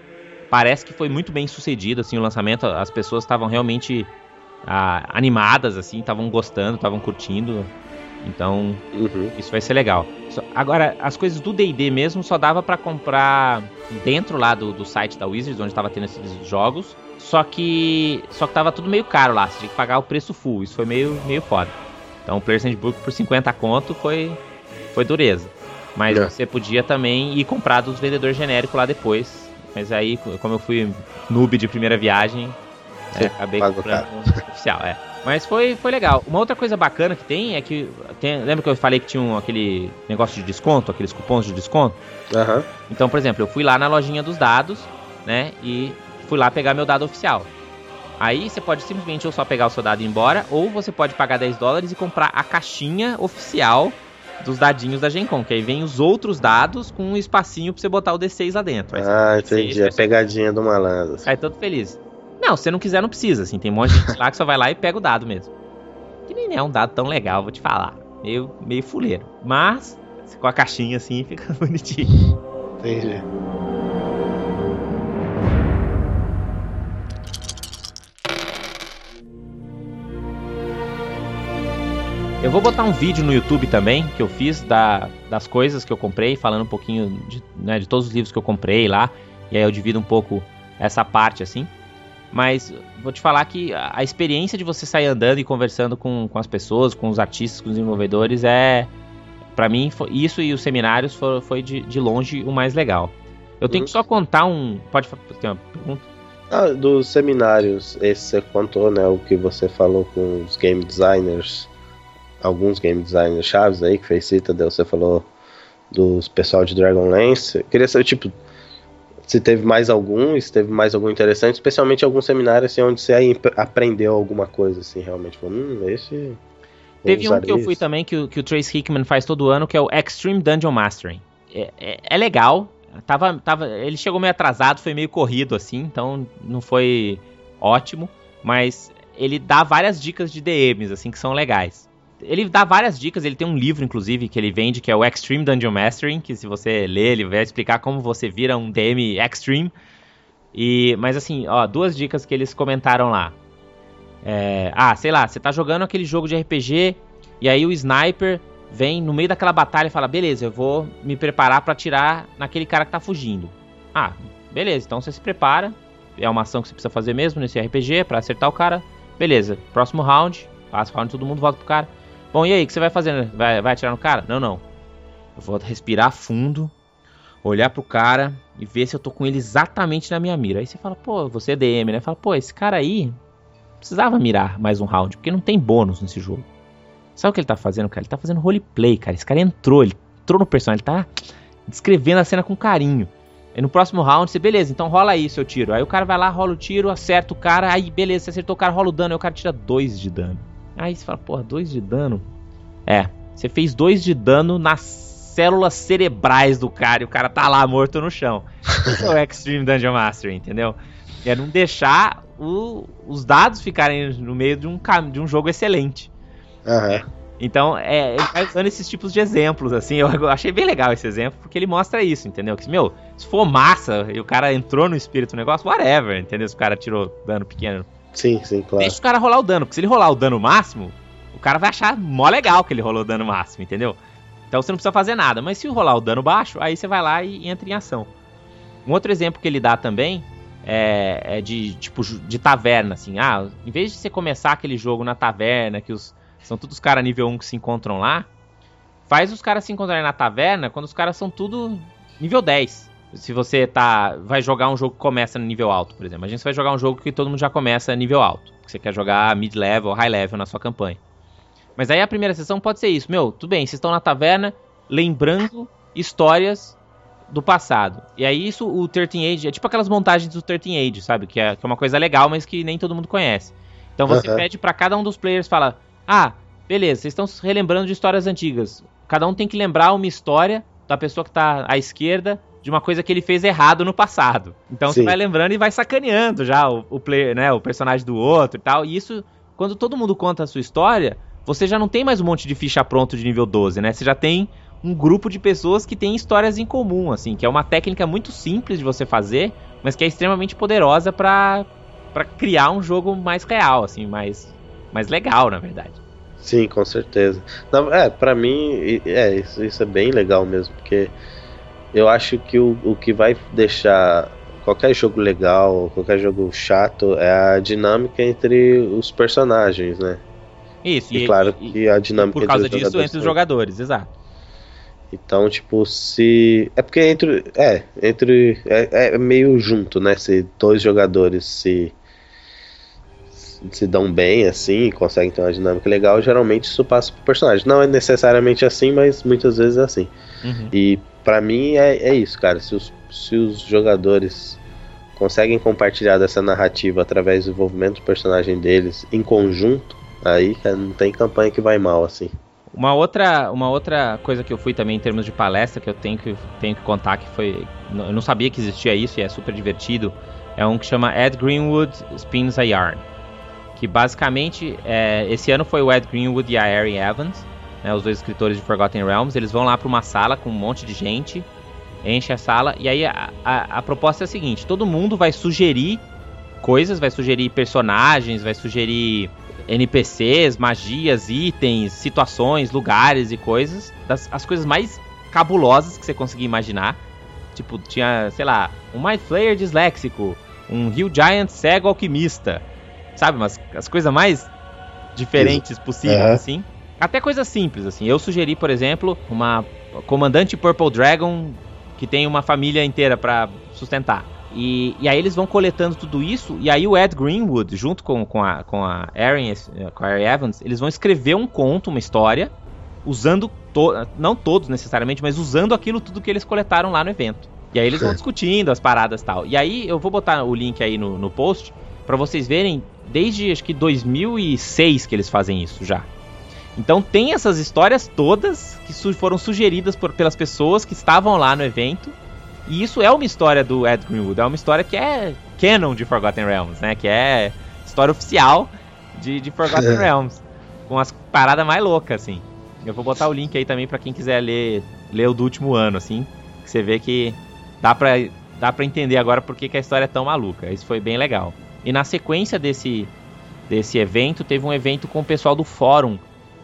Parece que foi muito bem sucedido assim o lançamento. As pessoas estavam realmente ah, animadas, assim, estavam gostando, estavam curtindo. Então, Uhum. isso vai ser legal. Agora, as coisas do D&D mesmo só dava pra comprar dentro lá do, do site da Wizards, onde tava tendo esses jogos. Só que só que tava tudo meio caro lá, você tinha que pagar o preço full. Isso foi meio, meio foda. Então, o Player's Handbook por 50 conto foi foi dureza. Mas É. você podia também ir comprar dos vendedores genéricos lá depois. Mas aí, como eu fui noob de primeira viagem, é, Você acabei comprando oficial, é. Mas foi, foi legal. Uma outra coisa bacana que tem é que. Tem, lembra que eu falei que tinha um, aquele negócio de desconto, aqueles cupons de desconto? Aham. Então, por exemplo, eu fui lá na lojinha dos dados, né? E fui lá pegar meu dado oficial. Aí você pode simplesmente ou só pegar o seu dado e ir embora, ou você pode pagar 10 dólares e comprar a caixinha oficial dos dadinhos da Gencom, que aí vem os outros dados com um espacinho pra você botar o D6 lá dentro. Aí Ah, bota o D6, entendi. É aí você pegadinha do malandro. Sai todo feliz. Não, se você não quiser, não precisa, assim. Tem um monte de gente lá que só vai lá e pega o dado mesmo. Que nem é um dado tão legal, vou te falar. Meio, meio fuleiro. Mas, com a caixinha assim, fica bonitinho. Entendi. Eu vou botar um vídeo no YouTube também, que eu fiz da, das coisas que eu comprei, falando um pouquinho de, né, de todos os livros que eu comprei lá. E aí eu divido um pouco essa parte, assim. Mas vou te falar que a experiência de você sair andando e conversando com, com as pessoas, com os artistas, com os desenvolvedores, é. Pra mim, foi- isso e os seminários foi, foi de, de longe o mais legal. Eu tenho que só contar um. Pode ter uma pergunta? Ah, dos seminários, esse você contou, né? O que você falou com os game designers, alguns game designers chaves aí que fez cita, você falou dos pessoal de Dragonlance. Eu queria saber, tipo, se teve mais algum, se teve mais algum interessante, especialmente algum seminário assim, onde você aprendeu alguma coisa, assim, realmente. Falou, hum, esse. Teve um que eu fui isso." também, que, o- que o Trace Hickman faz todo ano, que é o Extreme Dungeon Mastering. É, é- é legal. Tava, tava, ele chegou meio atrasado, foi meio corrido assim, então não foi ótimo. Mas ele dá várias dicas de DMs, assim, que são legais. Ele dá várias dicas, ele tem um livro, inclusive, que ele vende, que é o Extreme Dungeon Mastering, que se você ler, ele vai explicar como você vira um DM Extreme. E, mas assim, ó, duas dicas que eles comentaram lá. É, ah, sei lá, você tá jogando aquele jogo de RPG e aí o sniper vem no meio daquela batalha e fala: beleza, eu vou me preparar pra atirar naquele cara que tá fugindo. Ah, beleza, então você se prepara. É uma ação que você precisa fazer mesmo nesse RPG pra acertar o cara. Beleza, próximo round, passa o round, todo mundo volta pro cara. Bom, e aí, o que você vai fazer? Vai, vai atirar no cara? Não, não. Eu vou respirar fundo, olhar pro cara e ver se eu tô com ele exatamente na minha mira. Aí você fala, pô, você é DM, né? Fala, pô, esse cara aí precisava mirar mais um round, porque não tem bônus nesse jogo. Sabe o que ele tá fazendo, cara? Ele tá fazendo roleplay, cara. Esse cara entrou, ele entrou no personagem, ele tá descrevendo a cena com carinho. Aí no próximo round, você, beleza, então rola aí seu tiro. Aí o cara vai lá, rola o tiro, acerta o cara, aí beleza, você acertou o cara, rola o dano, aí o cara tira 2 de dano. Aí você fala, porra, 2 de dano? É, você fez 2 de dano nas células cerebrais do cara e o cara tá lá morto no chão. Esse é o Extreme Dungeon Master, entendeu? É não deixar o- os dados ficarem no meio de um, de um jogo excelente. Aham. Então, é, ele vai usando esses tipos de exemplos, assim, eu, eu achei bem legal esse exemplo, porque ele mostra isso, entendeu? Que, meu, se for massa e o cara entrou no espírito do negócio, whatever, entendeu? Se o cara tirou dano pequeno. Sim, sim, claro. Deixa o cara rolar o dano, porque se ele rolar o dano máximo, o cara vai achar mó legal que ele rolou o dano máximo, entendeu? Então você não precisa fazer nada, mas se rolar o dano baixo, aí você vai lá e entra em ação. Um outro exemplo que ele dá também é, é de tipo de taverna, assim. Ah, em vez de você começar aquele jogo na taverna, que os são todos os caras nível 1 que se encontram lá, faz os caras se encontrarem na taverna quando os caras são tudo nível 10. Se você tá vai jogar um jogo que começa no nível alto, por exemplo. A gente vai jogar um jogo que todo mundo já começa nível alto, que você quer jogar mid level, high level na sua campanha. Mas aí a primeira sessão pode ser isso. Meu, tudo bem, vocês estão na taverna lembrando histórias do passado. E aí isso, o 13 Age, é tipo aquelas montagens do 13 Age, sabe? Que é, que é uma coisa legal, mas que nem todo mundo conhece. Então você Aham. pede pra cada um dos players, fala, ah, beleza, vocês estão se relembrando de histórias antigas. Cada um tem que lembrar uma história da pessoa que tá à esquerda de uma coisa que ele fez errado no passado. Então você Sim. vai lembrando e vai sacaneando já o, o player, né, o personagem do outro e tal. E isso, quando todo mundo conta a sua história, você já não tem mais um monte de ficha pronto de nível 12, né? Você já tem um grupo de pessoas que tem histórias em comum, assim, que é uma técnica muito simples de você fazer, mas que é extremamente poderosa pra para criar um jogo mais real, assim, mais mais legal, na verdade. Sim, com certeza. Não, é, pra mim, é, isso, isso é bem legal mesmo, porque eu acho que o, o que vai deixar qualquer jogo legal, qualquer jogo chato, é a dinâmica entre os personagens, né? Isso, E, claro e- que a dinâmica por causa entre os disso, entre os jogadores, exato. Então, tipo, se. É porque entre. É, entre. É, é meio junto, né? Se dois jogadores se. Se dão bem assim, conseguem ter uma dinâmica legal, geralmente isso passa pro personagem. Não é necessariamente assim, mas muitas vezes é assim. Uhum. E pra mim é, é isso, cara. Se os, se os jogadores conseguem compartilhar dessa narrativa através do desenvolvimento do personagem deles em conjunto, aí, cara, não tem campanha que vai mal, assim. Uma outra, uma outra coisa que eu fui também em termos de palestra que eu tenho que, tenho que contar que foi. Eu não sabia que existia isso e é super divertido. É um que chama Ed Greenwood Spins a Yarn. Que basicamente, é, esse ano foi o Ed Greenwood e a Erin Evans, né, os dois escritores de Forgotten Realms. Eles vão lá para uma sala com um monte de gente, enche a sala, e aí a, a, a proposta é a seguinte: todo mundo vai sugerir coisas, vai sugerir personagens, vai sugerir NPCs, magias, itens, situações, lugares e coisas. Das, as coisas mais cabulosas que você conseguir imaginar. Tipo, tinha, sei lá, um Mind Flayer disléxico, um Hill Giant cego alquimista. Sabe, mas as coisas mais diferentes possíveis, Aham. assim. Até coisas simples, assim. Eu sugeri, por exemplo, uma comandante Purple Dragon que tem uma família inteira pra sustentar. E, e aí eles vão coletando tudo isso, e aí o Ed Greenwood, junto com, com a, com a Erin, com a Erin Evans, eles vão escrever um conto, uma história, usando, to não todos necessariamente, mas usando aquilo tudo que eles coletaram lá no evento. E aí eles vão discutindo as paradas e tal. E aí eu vou botar o link aí no, no post, pra vocês verem, desde acho que 2006 que eles fazem isso já. Então tem essas histórias todas que su- foram sugeridas por- pelas pessoas que estavam lá no evento. E isso é uma história do Ed Greenwood, é uma história que é canon de Forgotten Realms, né? Que é história oficial de, de Forgotten Realms. Com as paradas mais loucas, assim. Eu vou botar o link aí também pra quem quiser ler, ler o do último ano, assim. Que você vê que dá pra, dá pra entender agora por que, que a história é tão maluca. Isso foi bem legal. E na sequência desse, desse evento, teve um evento com o pessoal do fórum,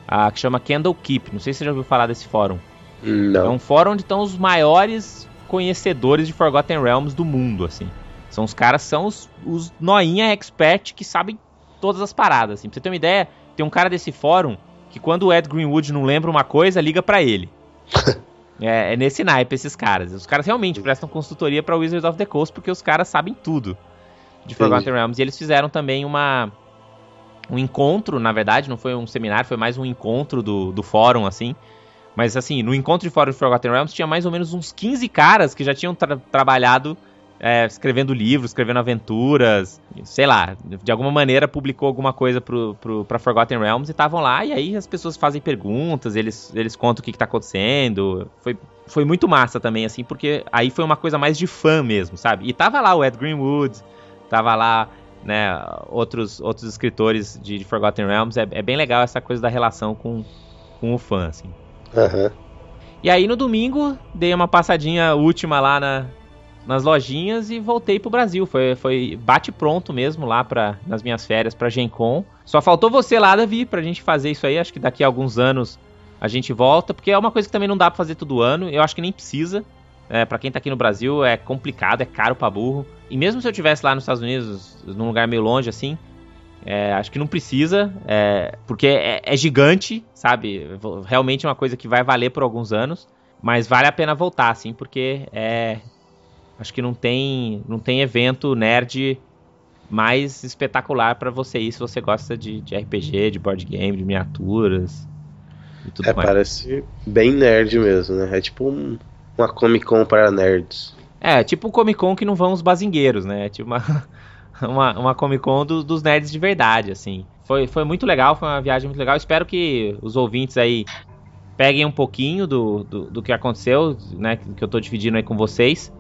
ah, que chama Candle Keep. Não sei se você já ouviu falar desse fórum. É Não. um fórum onde estão os maiores conhecedores de Forgotten Realms do mundo, assim. São os caras, são os, os noinha expert que sabem todas as paradas, assim. Pra você ter uma ideia, tem um cara desse fórum que quando o Ed Greenwood não lembra uma coisa, liga pra ele. é, é nesse naipe esses caras. Os caras realmente prestam consultoria pra Wizards of the Coast porque os caras sabem tudo de Forgotten. Realms. E eles fizeram também uma um encontro, na verdade, não foi um seminário, foi mais um encontro do, do fórum, assim. Mas assim, no encontro de fórum de Forgotten Realms tinha mais ou menos uns 15 caras que já tinham tra- trabalhado é, escrevendo livros, escrevendo aventuras, sei lá, de alguma maneira publicou alguma coisa pro, pro, pra Forgotten Realms e estavam lá, e aí as pessoas fazem perguntas, eles, eles contam o que, que tá acontecendo. Foi, foi muito massa também, assim, porque aí foi uma coisa mais de fã mesmo, sabe? E tava lá o Ed Greenwood, tava lá, né, outros, outros escritores de, de Forgotten Realms. É, é bem legal essa coisa da relação com, com o fã, assim. Aham. E aí no domingo dei uma passadinha última lá na, nas lojinhas e voltei pro Brasil. Foi, foi bate pronto mesmo lá pra, nas minhas férias pra Gen Con. Só faltou você lá, Davi, pra gente fazer isso aí. Acho que daqui a alguns anos a gente volta, porque é uma coisa que também não dá pra fazer todo ano. Eu acho que nem precisa. É, para quem tá aqui no Brasil é complicado, é caro pra burro. E mesmo se eu tivesse lá nos Estados Unidos, num lugar meio longe assim, é, acho que não precisa, é, porque é, é gigante, sabe? Realmente é uma coisa que vai valer por alguns anos, mas vale a pena voltar, assim, porque é, acho que não tem, não tem evento nerd mais espetacular pra você ir se você gosta de, de RPG, de board game, de miniaturas e tudo É, mais. parece bem nerd mesmo, né? É tipo um- uma Comic Con para nerds. É, tipo um Comic Con que não vão os bazingueiros, né? É Tipo uma, uma, uma Comic Con do- dos nerds de verdade, assim. Foi, foi muito legal, foi uma viagem muito legal. Espero que os ouvintes aí peguem um pouquinho do, do, do que aconteceu, né? Que eu tô dividindo aí com vocês.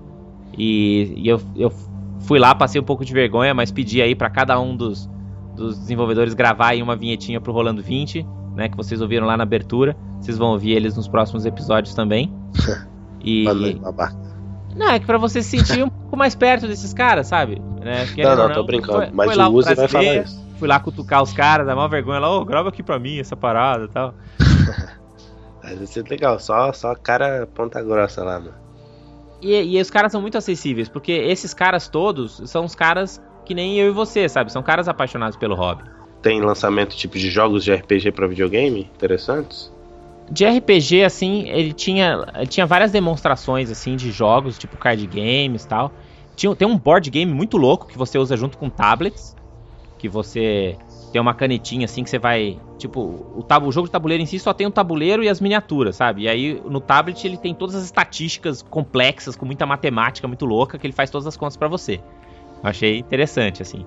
E, e eu, eu fui lá, passei um pouco de vergonha, mas pedi aí pra cada um dos, dos desenvolvedores gravar aí uma vinhetinha pro Rolando 20, né? Que vocês ouviram lá na abertura. Vocês vão ouvir eles nos próximos episódios também. E, Mano, babaca. Não, é que pra você se sentir um pouco mais perto desses caras, sabe? Né? Não, Querendo não, ou tô brincando. foi- mas foi o Uzi vai falar isso. fui lá cutucar os caras, dá uma vergonha lá, ô, grava aqui pra mim essa parada e tal. Mas vai ser legal, só, só cara ponta grossa lá, mano. E, e os caras são muito acessíveis, porque esses caras todos são os caras que nem eu e você, sabe? São caras apaixonados pelo hobby. Tem lançamento tipo de jogos de RPG pra videogame interessantes? De RPG, assim, ele tinha, tinha várias demonstrações, assim, de jogos, tipo card games e tal. Tinha, tem um board game muito louco que você usa junto com tablets, que você tem uma canetinha, assim, que você vai... Tipo, o, tabu, o jogo de tabuleiro em si só tem o tabuleiro e as miniaturas, sabe? E aí, no tablet, ele tem todas as estatísticas complexas, com muita matemática muito louca, que ele faz todas as contas para você. Eu achei interessante, assim.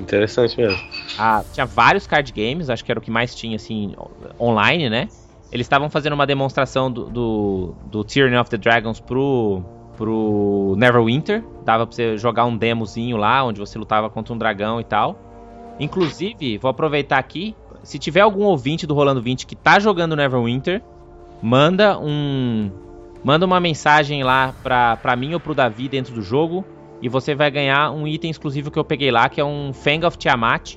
Interessante mesmo. Ah, tinha vários card games, acho que era o que mais tinha, assim, online, né? Eles estavam fazendo uma demonstração do, do, do Tyranny of the Dragons pro, pro Neverwinter. Dava pra você jogar um demozinho lá, onde você lutava contra um dragão e tal. Inclusive, vou aproveitar aqui, se tiver algum ouvinte do Rolando 20 que tá jogando Neverwinter, manda um manda uma mensagem lá pra, pra mim ou pro Davi dentro do jogo e você vai ganhar um item exclusivo que eu peguei lá, que é um Fang of Tiamat.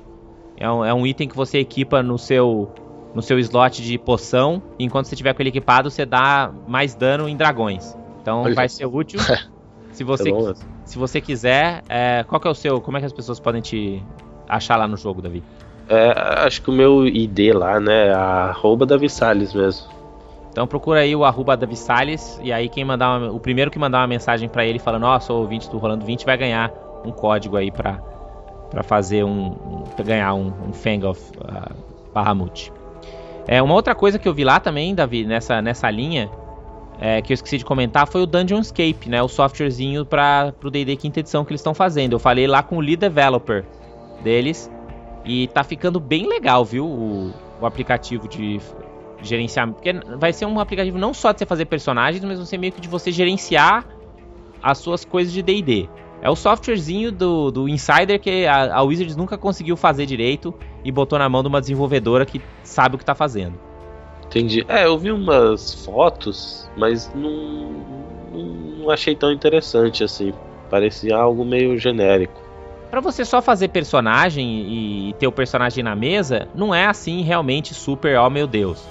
É um, é um item que você equipa no seu no seu slot de poção. E enquanto você tiver com ele equipado, você dá mais dano em dragões. Então Olha. vai ser útil. se você, É se você quiser, é, qual que é o seu? Como é que as pessoas podem te achar lá no jogo, Davi? É, acho que o meu ID lá, né, é arroba Davi Salles mesmo. Então procura aí o arroba Davi Salles, e aí quem mandar uma- o primeiro que mandar uma mensagem pra ele falando, ó, sou ouvinte do Rolando 20, vai ganhar um código aí pra, pra fazer um, um- pra ganhar um, um Fang of uh, Bahamut. É, uma outra coisa que eu vi lá também, Davi, nessa, nessa linha, é, que eu esqueci de comentar, foi o Dungeonscape, né, o softwarezinho para pro D&D quinta edição que eles estão fazendo. Eu falei lá com o lead developer deles, e tá ficando bem legal, viu, o, o aplicativo de gerenciamento. Porque vai ser um aplicativo não só de você fazer personagens, mas você meio que de você gerenciar as suas coisas de D&D. É o softwarezinho do, do Insider que a, a Wizards nunca conseguiu fazer direito e botou na mão de uma desenvolvedora que sabe o que tá fazendo. Entendi. É, eu vi umas fotos, mas não, não, não achei tão interessante assim. Parecia algo meio genérico. Pra você só fazer personagem e ter o personagem na mesa, não é assim realmente super, oh meu Deus.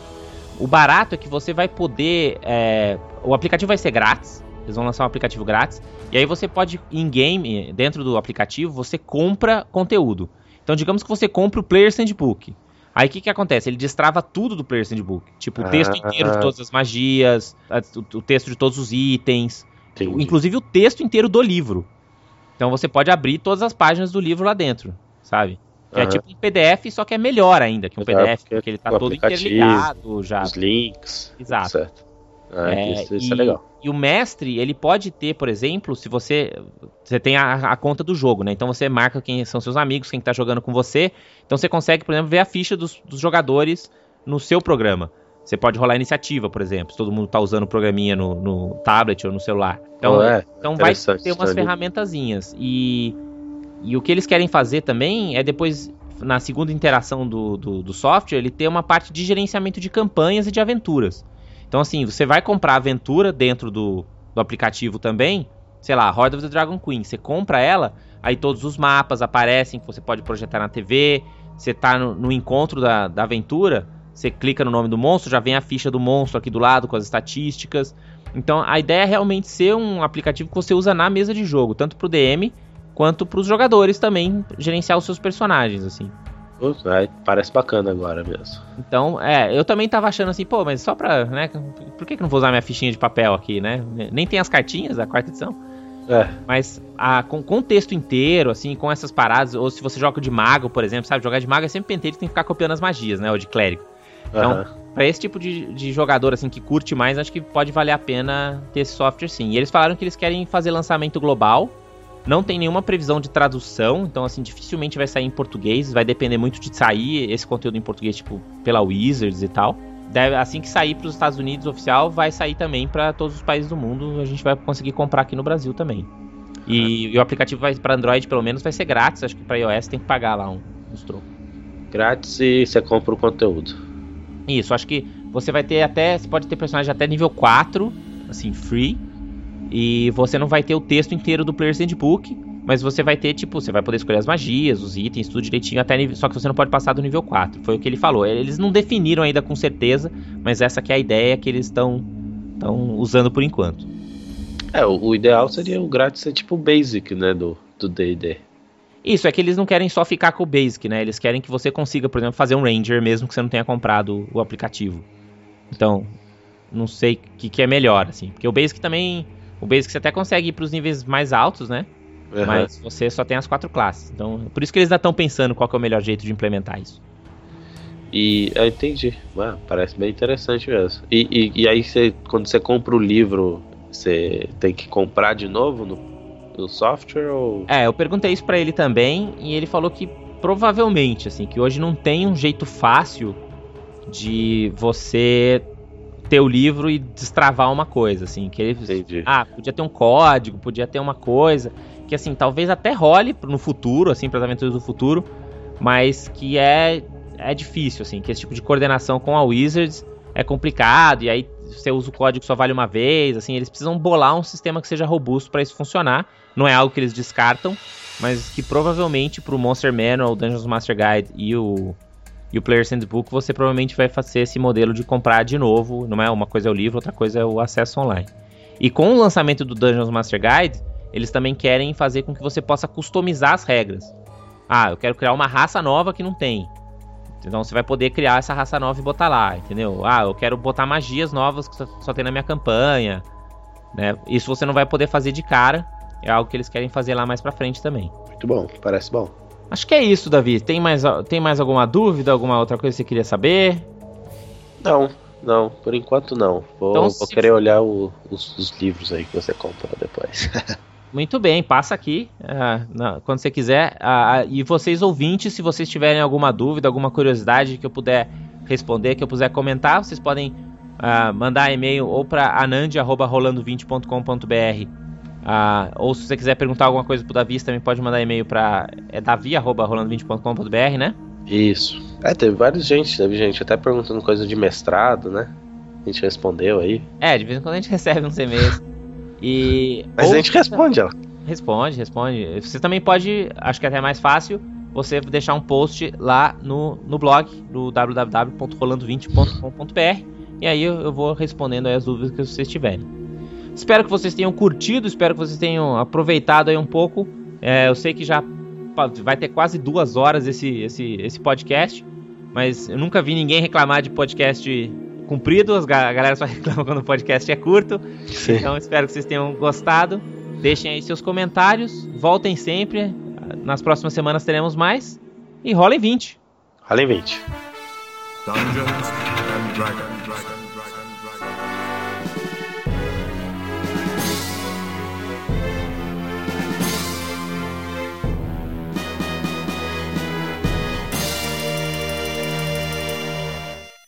O barato é que você vai poder. é, o aplicativo vai ser grátis. Eles vão lançar um aplicativo grátis. E aí você pode, em game, dentro do aplicativo, você compra conteúdo. Então, digamos que você compra o Player Handbook. Aí o que, que acontece? Ele destrava tudo do Player Handbook. Tipo, o texto Ah. inteiro de todas as magias, o, texto de todos os itens, Entendi. inclusive o texto inteiro do livro. Então você pode abrir todas as páginas do livro lá dentro, sabe? Que É Aham. tipo um PDF, só que é melhor ainda que um Exato, PDF, porque porque ele tá todo interligado já. Os links. Exato. Certo. Ah, É, isso, isso e, é legal. e o mestre, ele pode ter, por exemplo, se você você tem a, a conta do jogo, né? Então você marca quem são seus amigos, quem tá jogando com você. Então você consegue, por exemplo, ver a ficha dos, dos jogadores no seu programa. Você pode rolar iniciativa, por exemplo, se todo mundo tá usando o programinha no, no tablet ou no celular. Então, Oh, é, então vai ter umas ferramentazinhas. E, e o que eles querem fazer também é depois, na segunda interação do, do, do software, ele ter uma parte de gerenciamento de campanhas e de aventuras. Então, assim, você vai comprar aventura dentro do, do aplicativo também. Sei lá, Horde of the Dragon Queen. Você compra ela, aí todos os mapas aparecem que você pode projetar na TV. Você tá no, no encontro da, da aventura, você clica no nome do monstro, já vem a ficha do monstro aqui do lado com as estatísticas. Então a ideia é realmente ser um aplicativo que você usa na mesa de jogo, tanto pro DM quanto pros jogadores também gerenciar os seus personagens, assim. Parece bacana agora mesmo. Então, é, eu também tava achando assim, pô, mas só pra, né, por que que não vou usar minha fichinha de papel aqui, né? Nem tem as cartinhas da quarta edição. É, Mas a, com, com o texto inteiro, assim, com essas paradas, ou se você joga de mago, por exemplo, sabe? Jogar de mago é sempre penteiro, tem que ficar copiando as magias, né? Ou de clérigo. Então, aham. Pra esse tipo de, de jogador, assim, que curte mais, acho que pode valer a pena ter esse software sim. E eles falaram que eles querem fazer lançamento global. Não tem nenhuma previsão de tradução, então, assim, dificilmente vai sair em português. Vai depender muito de sair esse conteúdo em português, tipo, pela Wizards e tal. Deve, assim que sair para os Estados Unidos oficial, vai sair também para todos os países do mundo. A gente vai conseguir comprar aqui no Brasil também. E, e o aplicativo vai para Android, pelo menos, vai ser grátis. Acho que para iOS tem que pagar lá um, uns trocos. Grátis e você compra o conteúdo. Isso, acho que você vai ter até. Você pode ter personagem até nível 4, assim, free. E você não vai ter o texto inteiro do Player's Handbook. mas você vai ter, tipo, você vai poder escolher as magias, os itens, tudo direitinho, até nível, só que você não pode passar do nível 4. Foi o que ele falou. Eles não definiram ainda com certeza, mas essa que é a ideia que eles estão usando por enquanto. É, o, o, ideal seria o grátis ser tipo o basic, né, do D&D. Isso, é que eles não querem só ficar com o basic, né? Eles querem que você consiga, por exemplo, fazer um ranger mesmo que você não tenha comprado o aplicativo. Então, não sei o que, que é melhor, assim. Porque o basic também... O basic você até consegue ir para os níveis mais altos, né? Uhum. Mas você só tem as quatro classes. Então, por isso que eles ainda estão pensando qual é o melhor jeito de implementar isso. E eu entendi. Ah, parece bem interessante mesmo. E, e, e, aí você, quando você compra o livro, você tem que comprar de novo no, no software ou. É, eu perguntei isso para ele também e ele falou que provavelmente, assim, que hoje não tem um jeito fácil de você ter o livro e destravar uma coisa, assim, que ele, Entendi. ah, podia ter um código, podia ter uma coisa que assim, talvez até role no futuro, assim, para as aventuras do futuro, mas que é é difícil, assim, que esse tipo de coordenação com a Wizards é complicado, e aí você usa o código só vale uma vez, assim, eles precisam bolar um sistema que seja robusto para isso funcionar. Não é algo que eles descartam, mas que provavelmente pro Monster Manual, Dungeons Master Guide e o e o Player's Handbook você provavelmente vai fazer esse modelo de comprar de novo, não é? Uma coisa é o livro, outra coisa é o acesso online. E com o lançamento do Dungeons Master Guide, eles também querem fazer com que você possa customizar as regras. Ah, eu quero criar uma raça nova que não tem. Então você vai poder criar essa raça nova e botar lá, entendeu? Ah, eu quero botar magias novas que só tem na minha campanha. Né? Isso você não vai poder fazer de cara. É algo que eles querem fazer lá mais pra frente também. Muito bom, parece bom. Acho que é isso, Davi. Tem mais, tem mais alguma dúvida, alguma outra coisa que você queria saber? Não, não, por enquanto não. Vou, então, vou querer olhar o, os, os, livros aí que você comprou depois. Muito bem, passa aqui uh, na, quando você quiser. Uh, e vocês ouvintes, se vocês tiverem alguma dúvida, alguma curiosidade que eu puder responder, que eu puder comentar, vocês podem mandar e-mail ou para anand@rolando20.com.br. ou se você quiser perguntar alguma coisa pro Davi, você também pode mandar e-mail para é davi@rolando20.com.br, né? Isso. É, teve vários gente, teve gente até perguntando coisa de mestrado, né? A gente respondeu aí. É, de vez em quando a gente recebe uns e-mails. E, Mas a gente responde ela. Responde, responde. Você também pode, acho que é até mais fácil, você deixar um post lá no, no blog do www.rolando20.com.br e aí eu, eu vou respondendo as dúvidas que vocês tiverem. Espero que vocês tenham curtido, espero que vocês tenham aproveitado aí um pouco. É, eu sei que já vai ter quase duas horas esse, esse, esse podcast, mas eu nunca vi ninguém reclamar de podcast comprido, a galera só reclama quando o podcast é curto. Sim. Então espero que vocês tenham gostado. Deixem aí seus comentários, voltem sempre. Nas próximas semanas teremos mais. E rolem 20. Rolem 20. Dungeons and Dragons.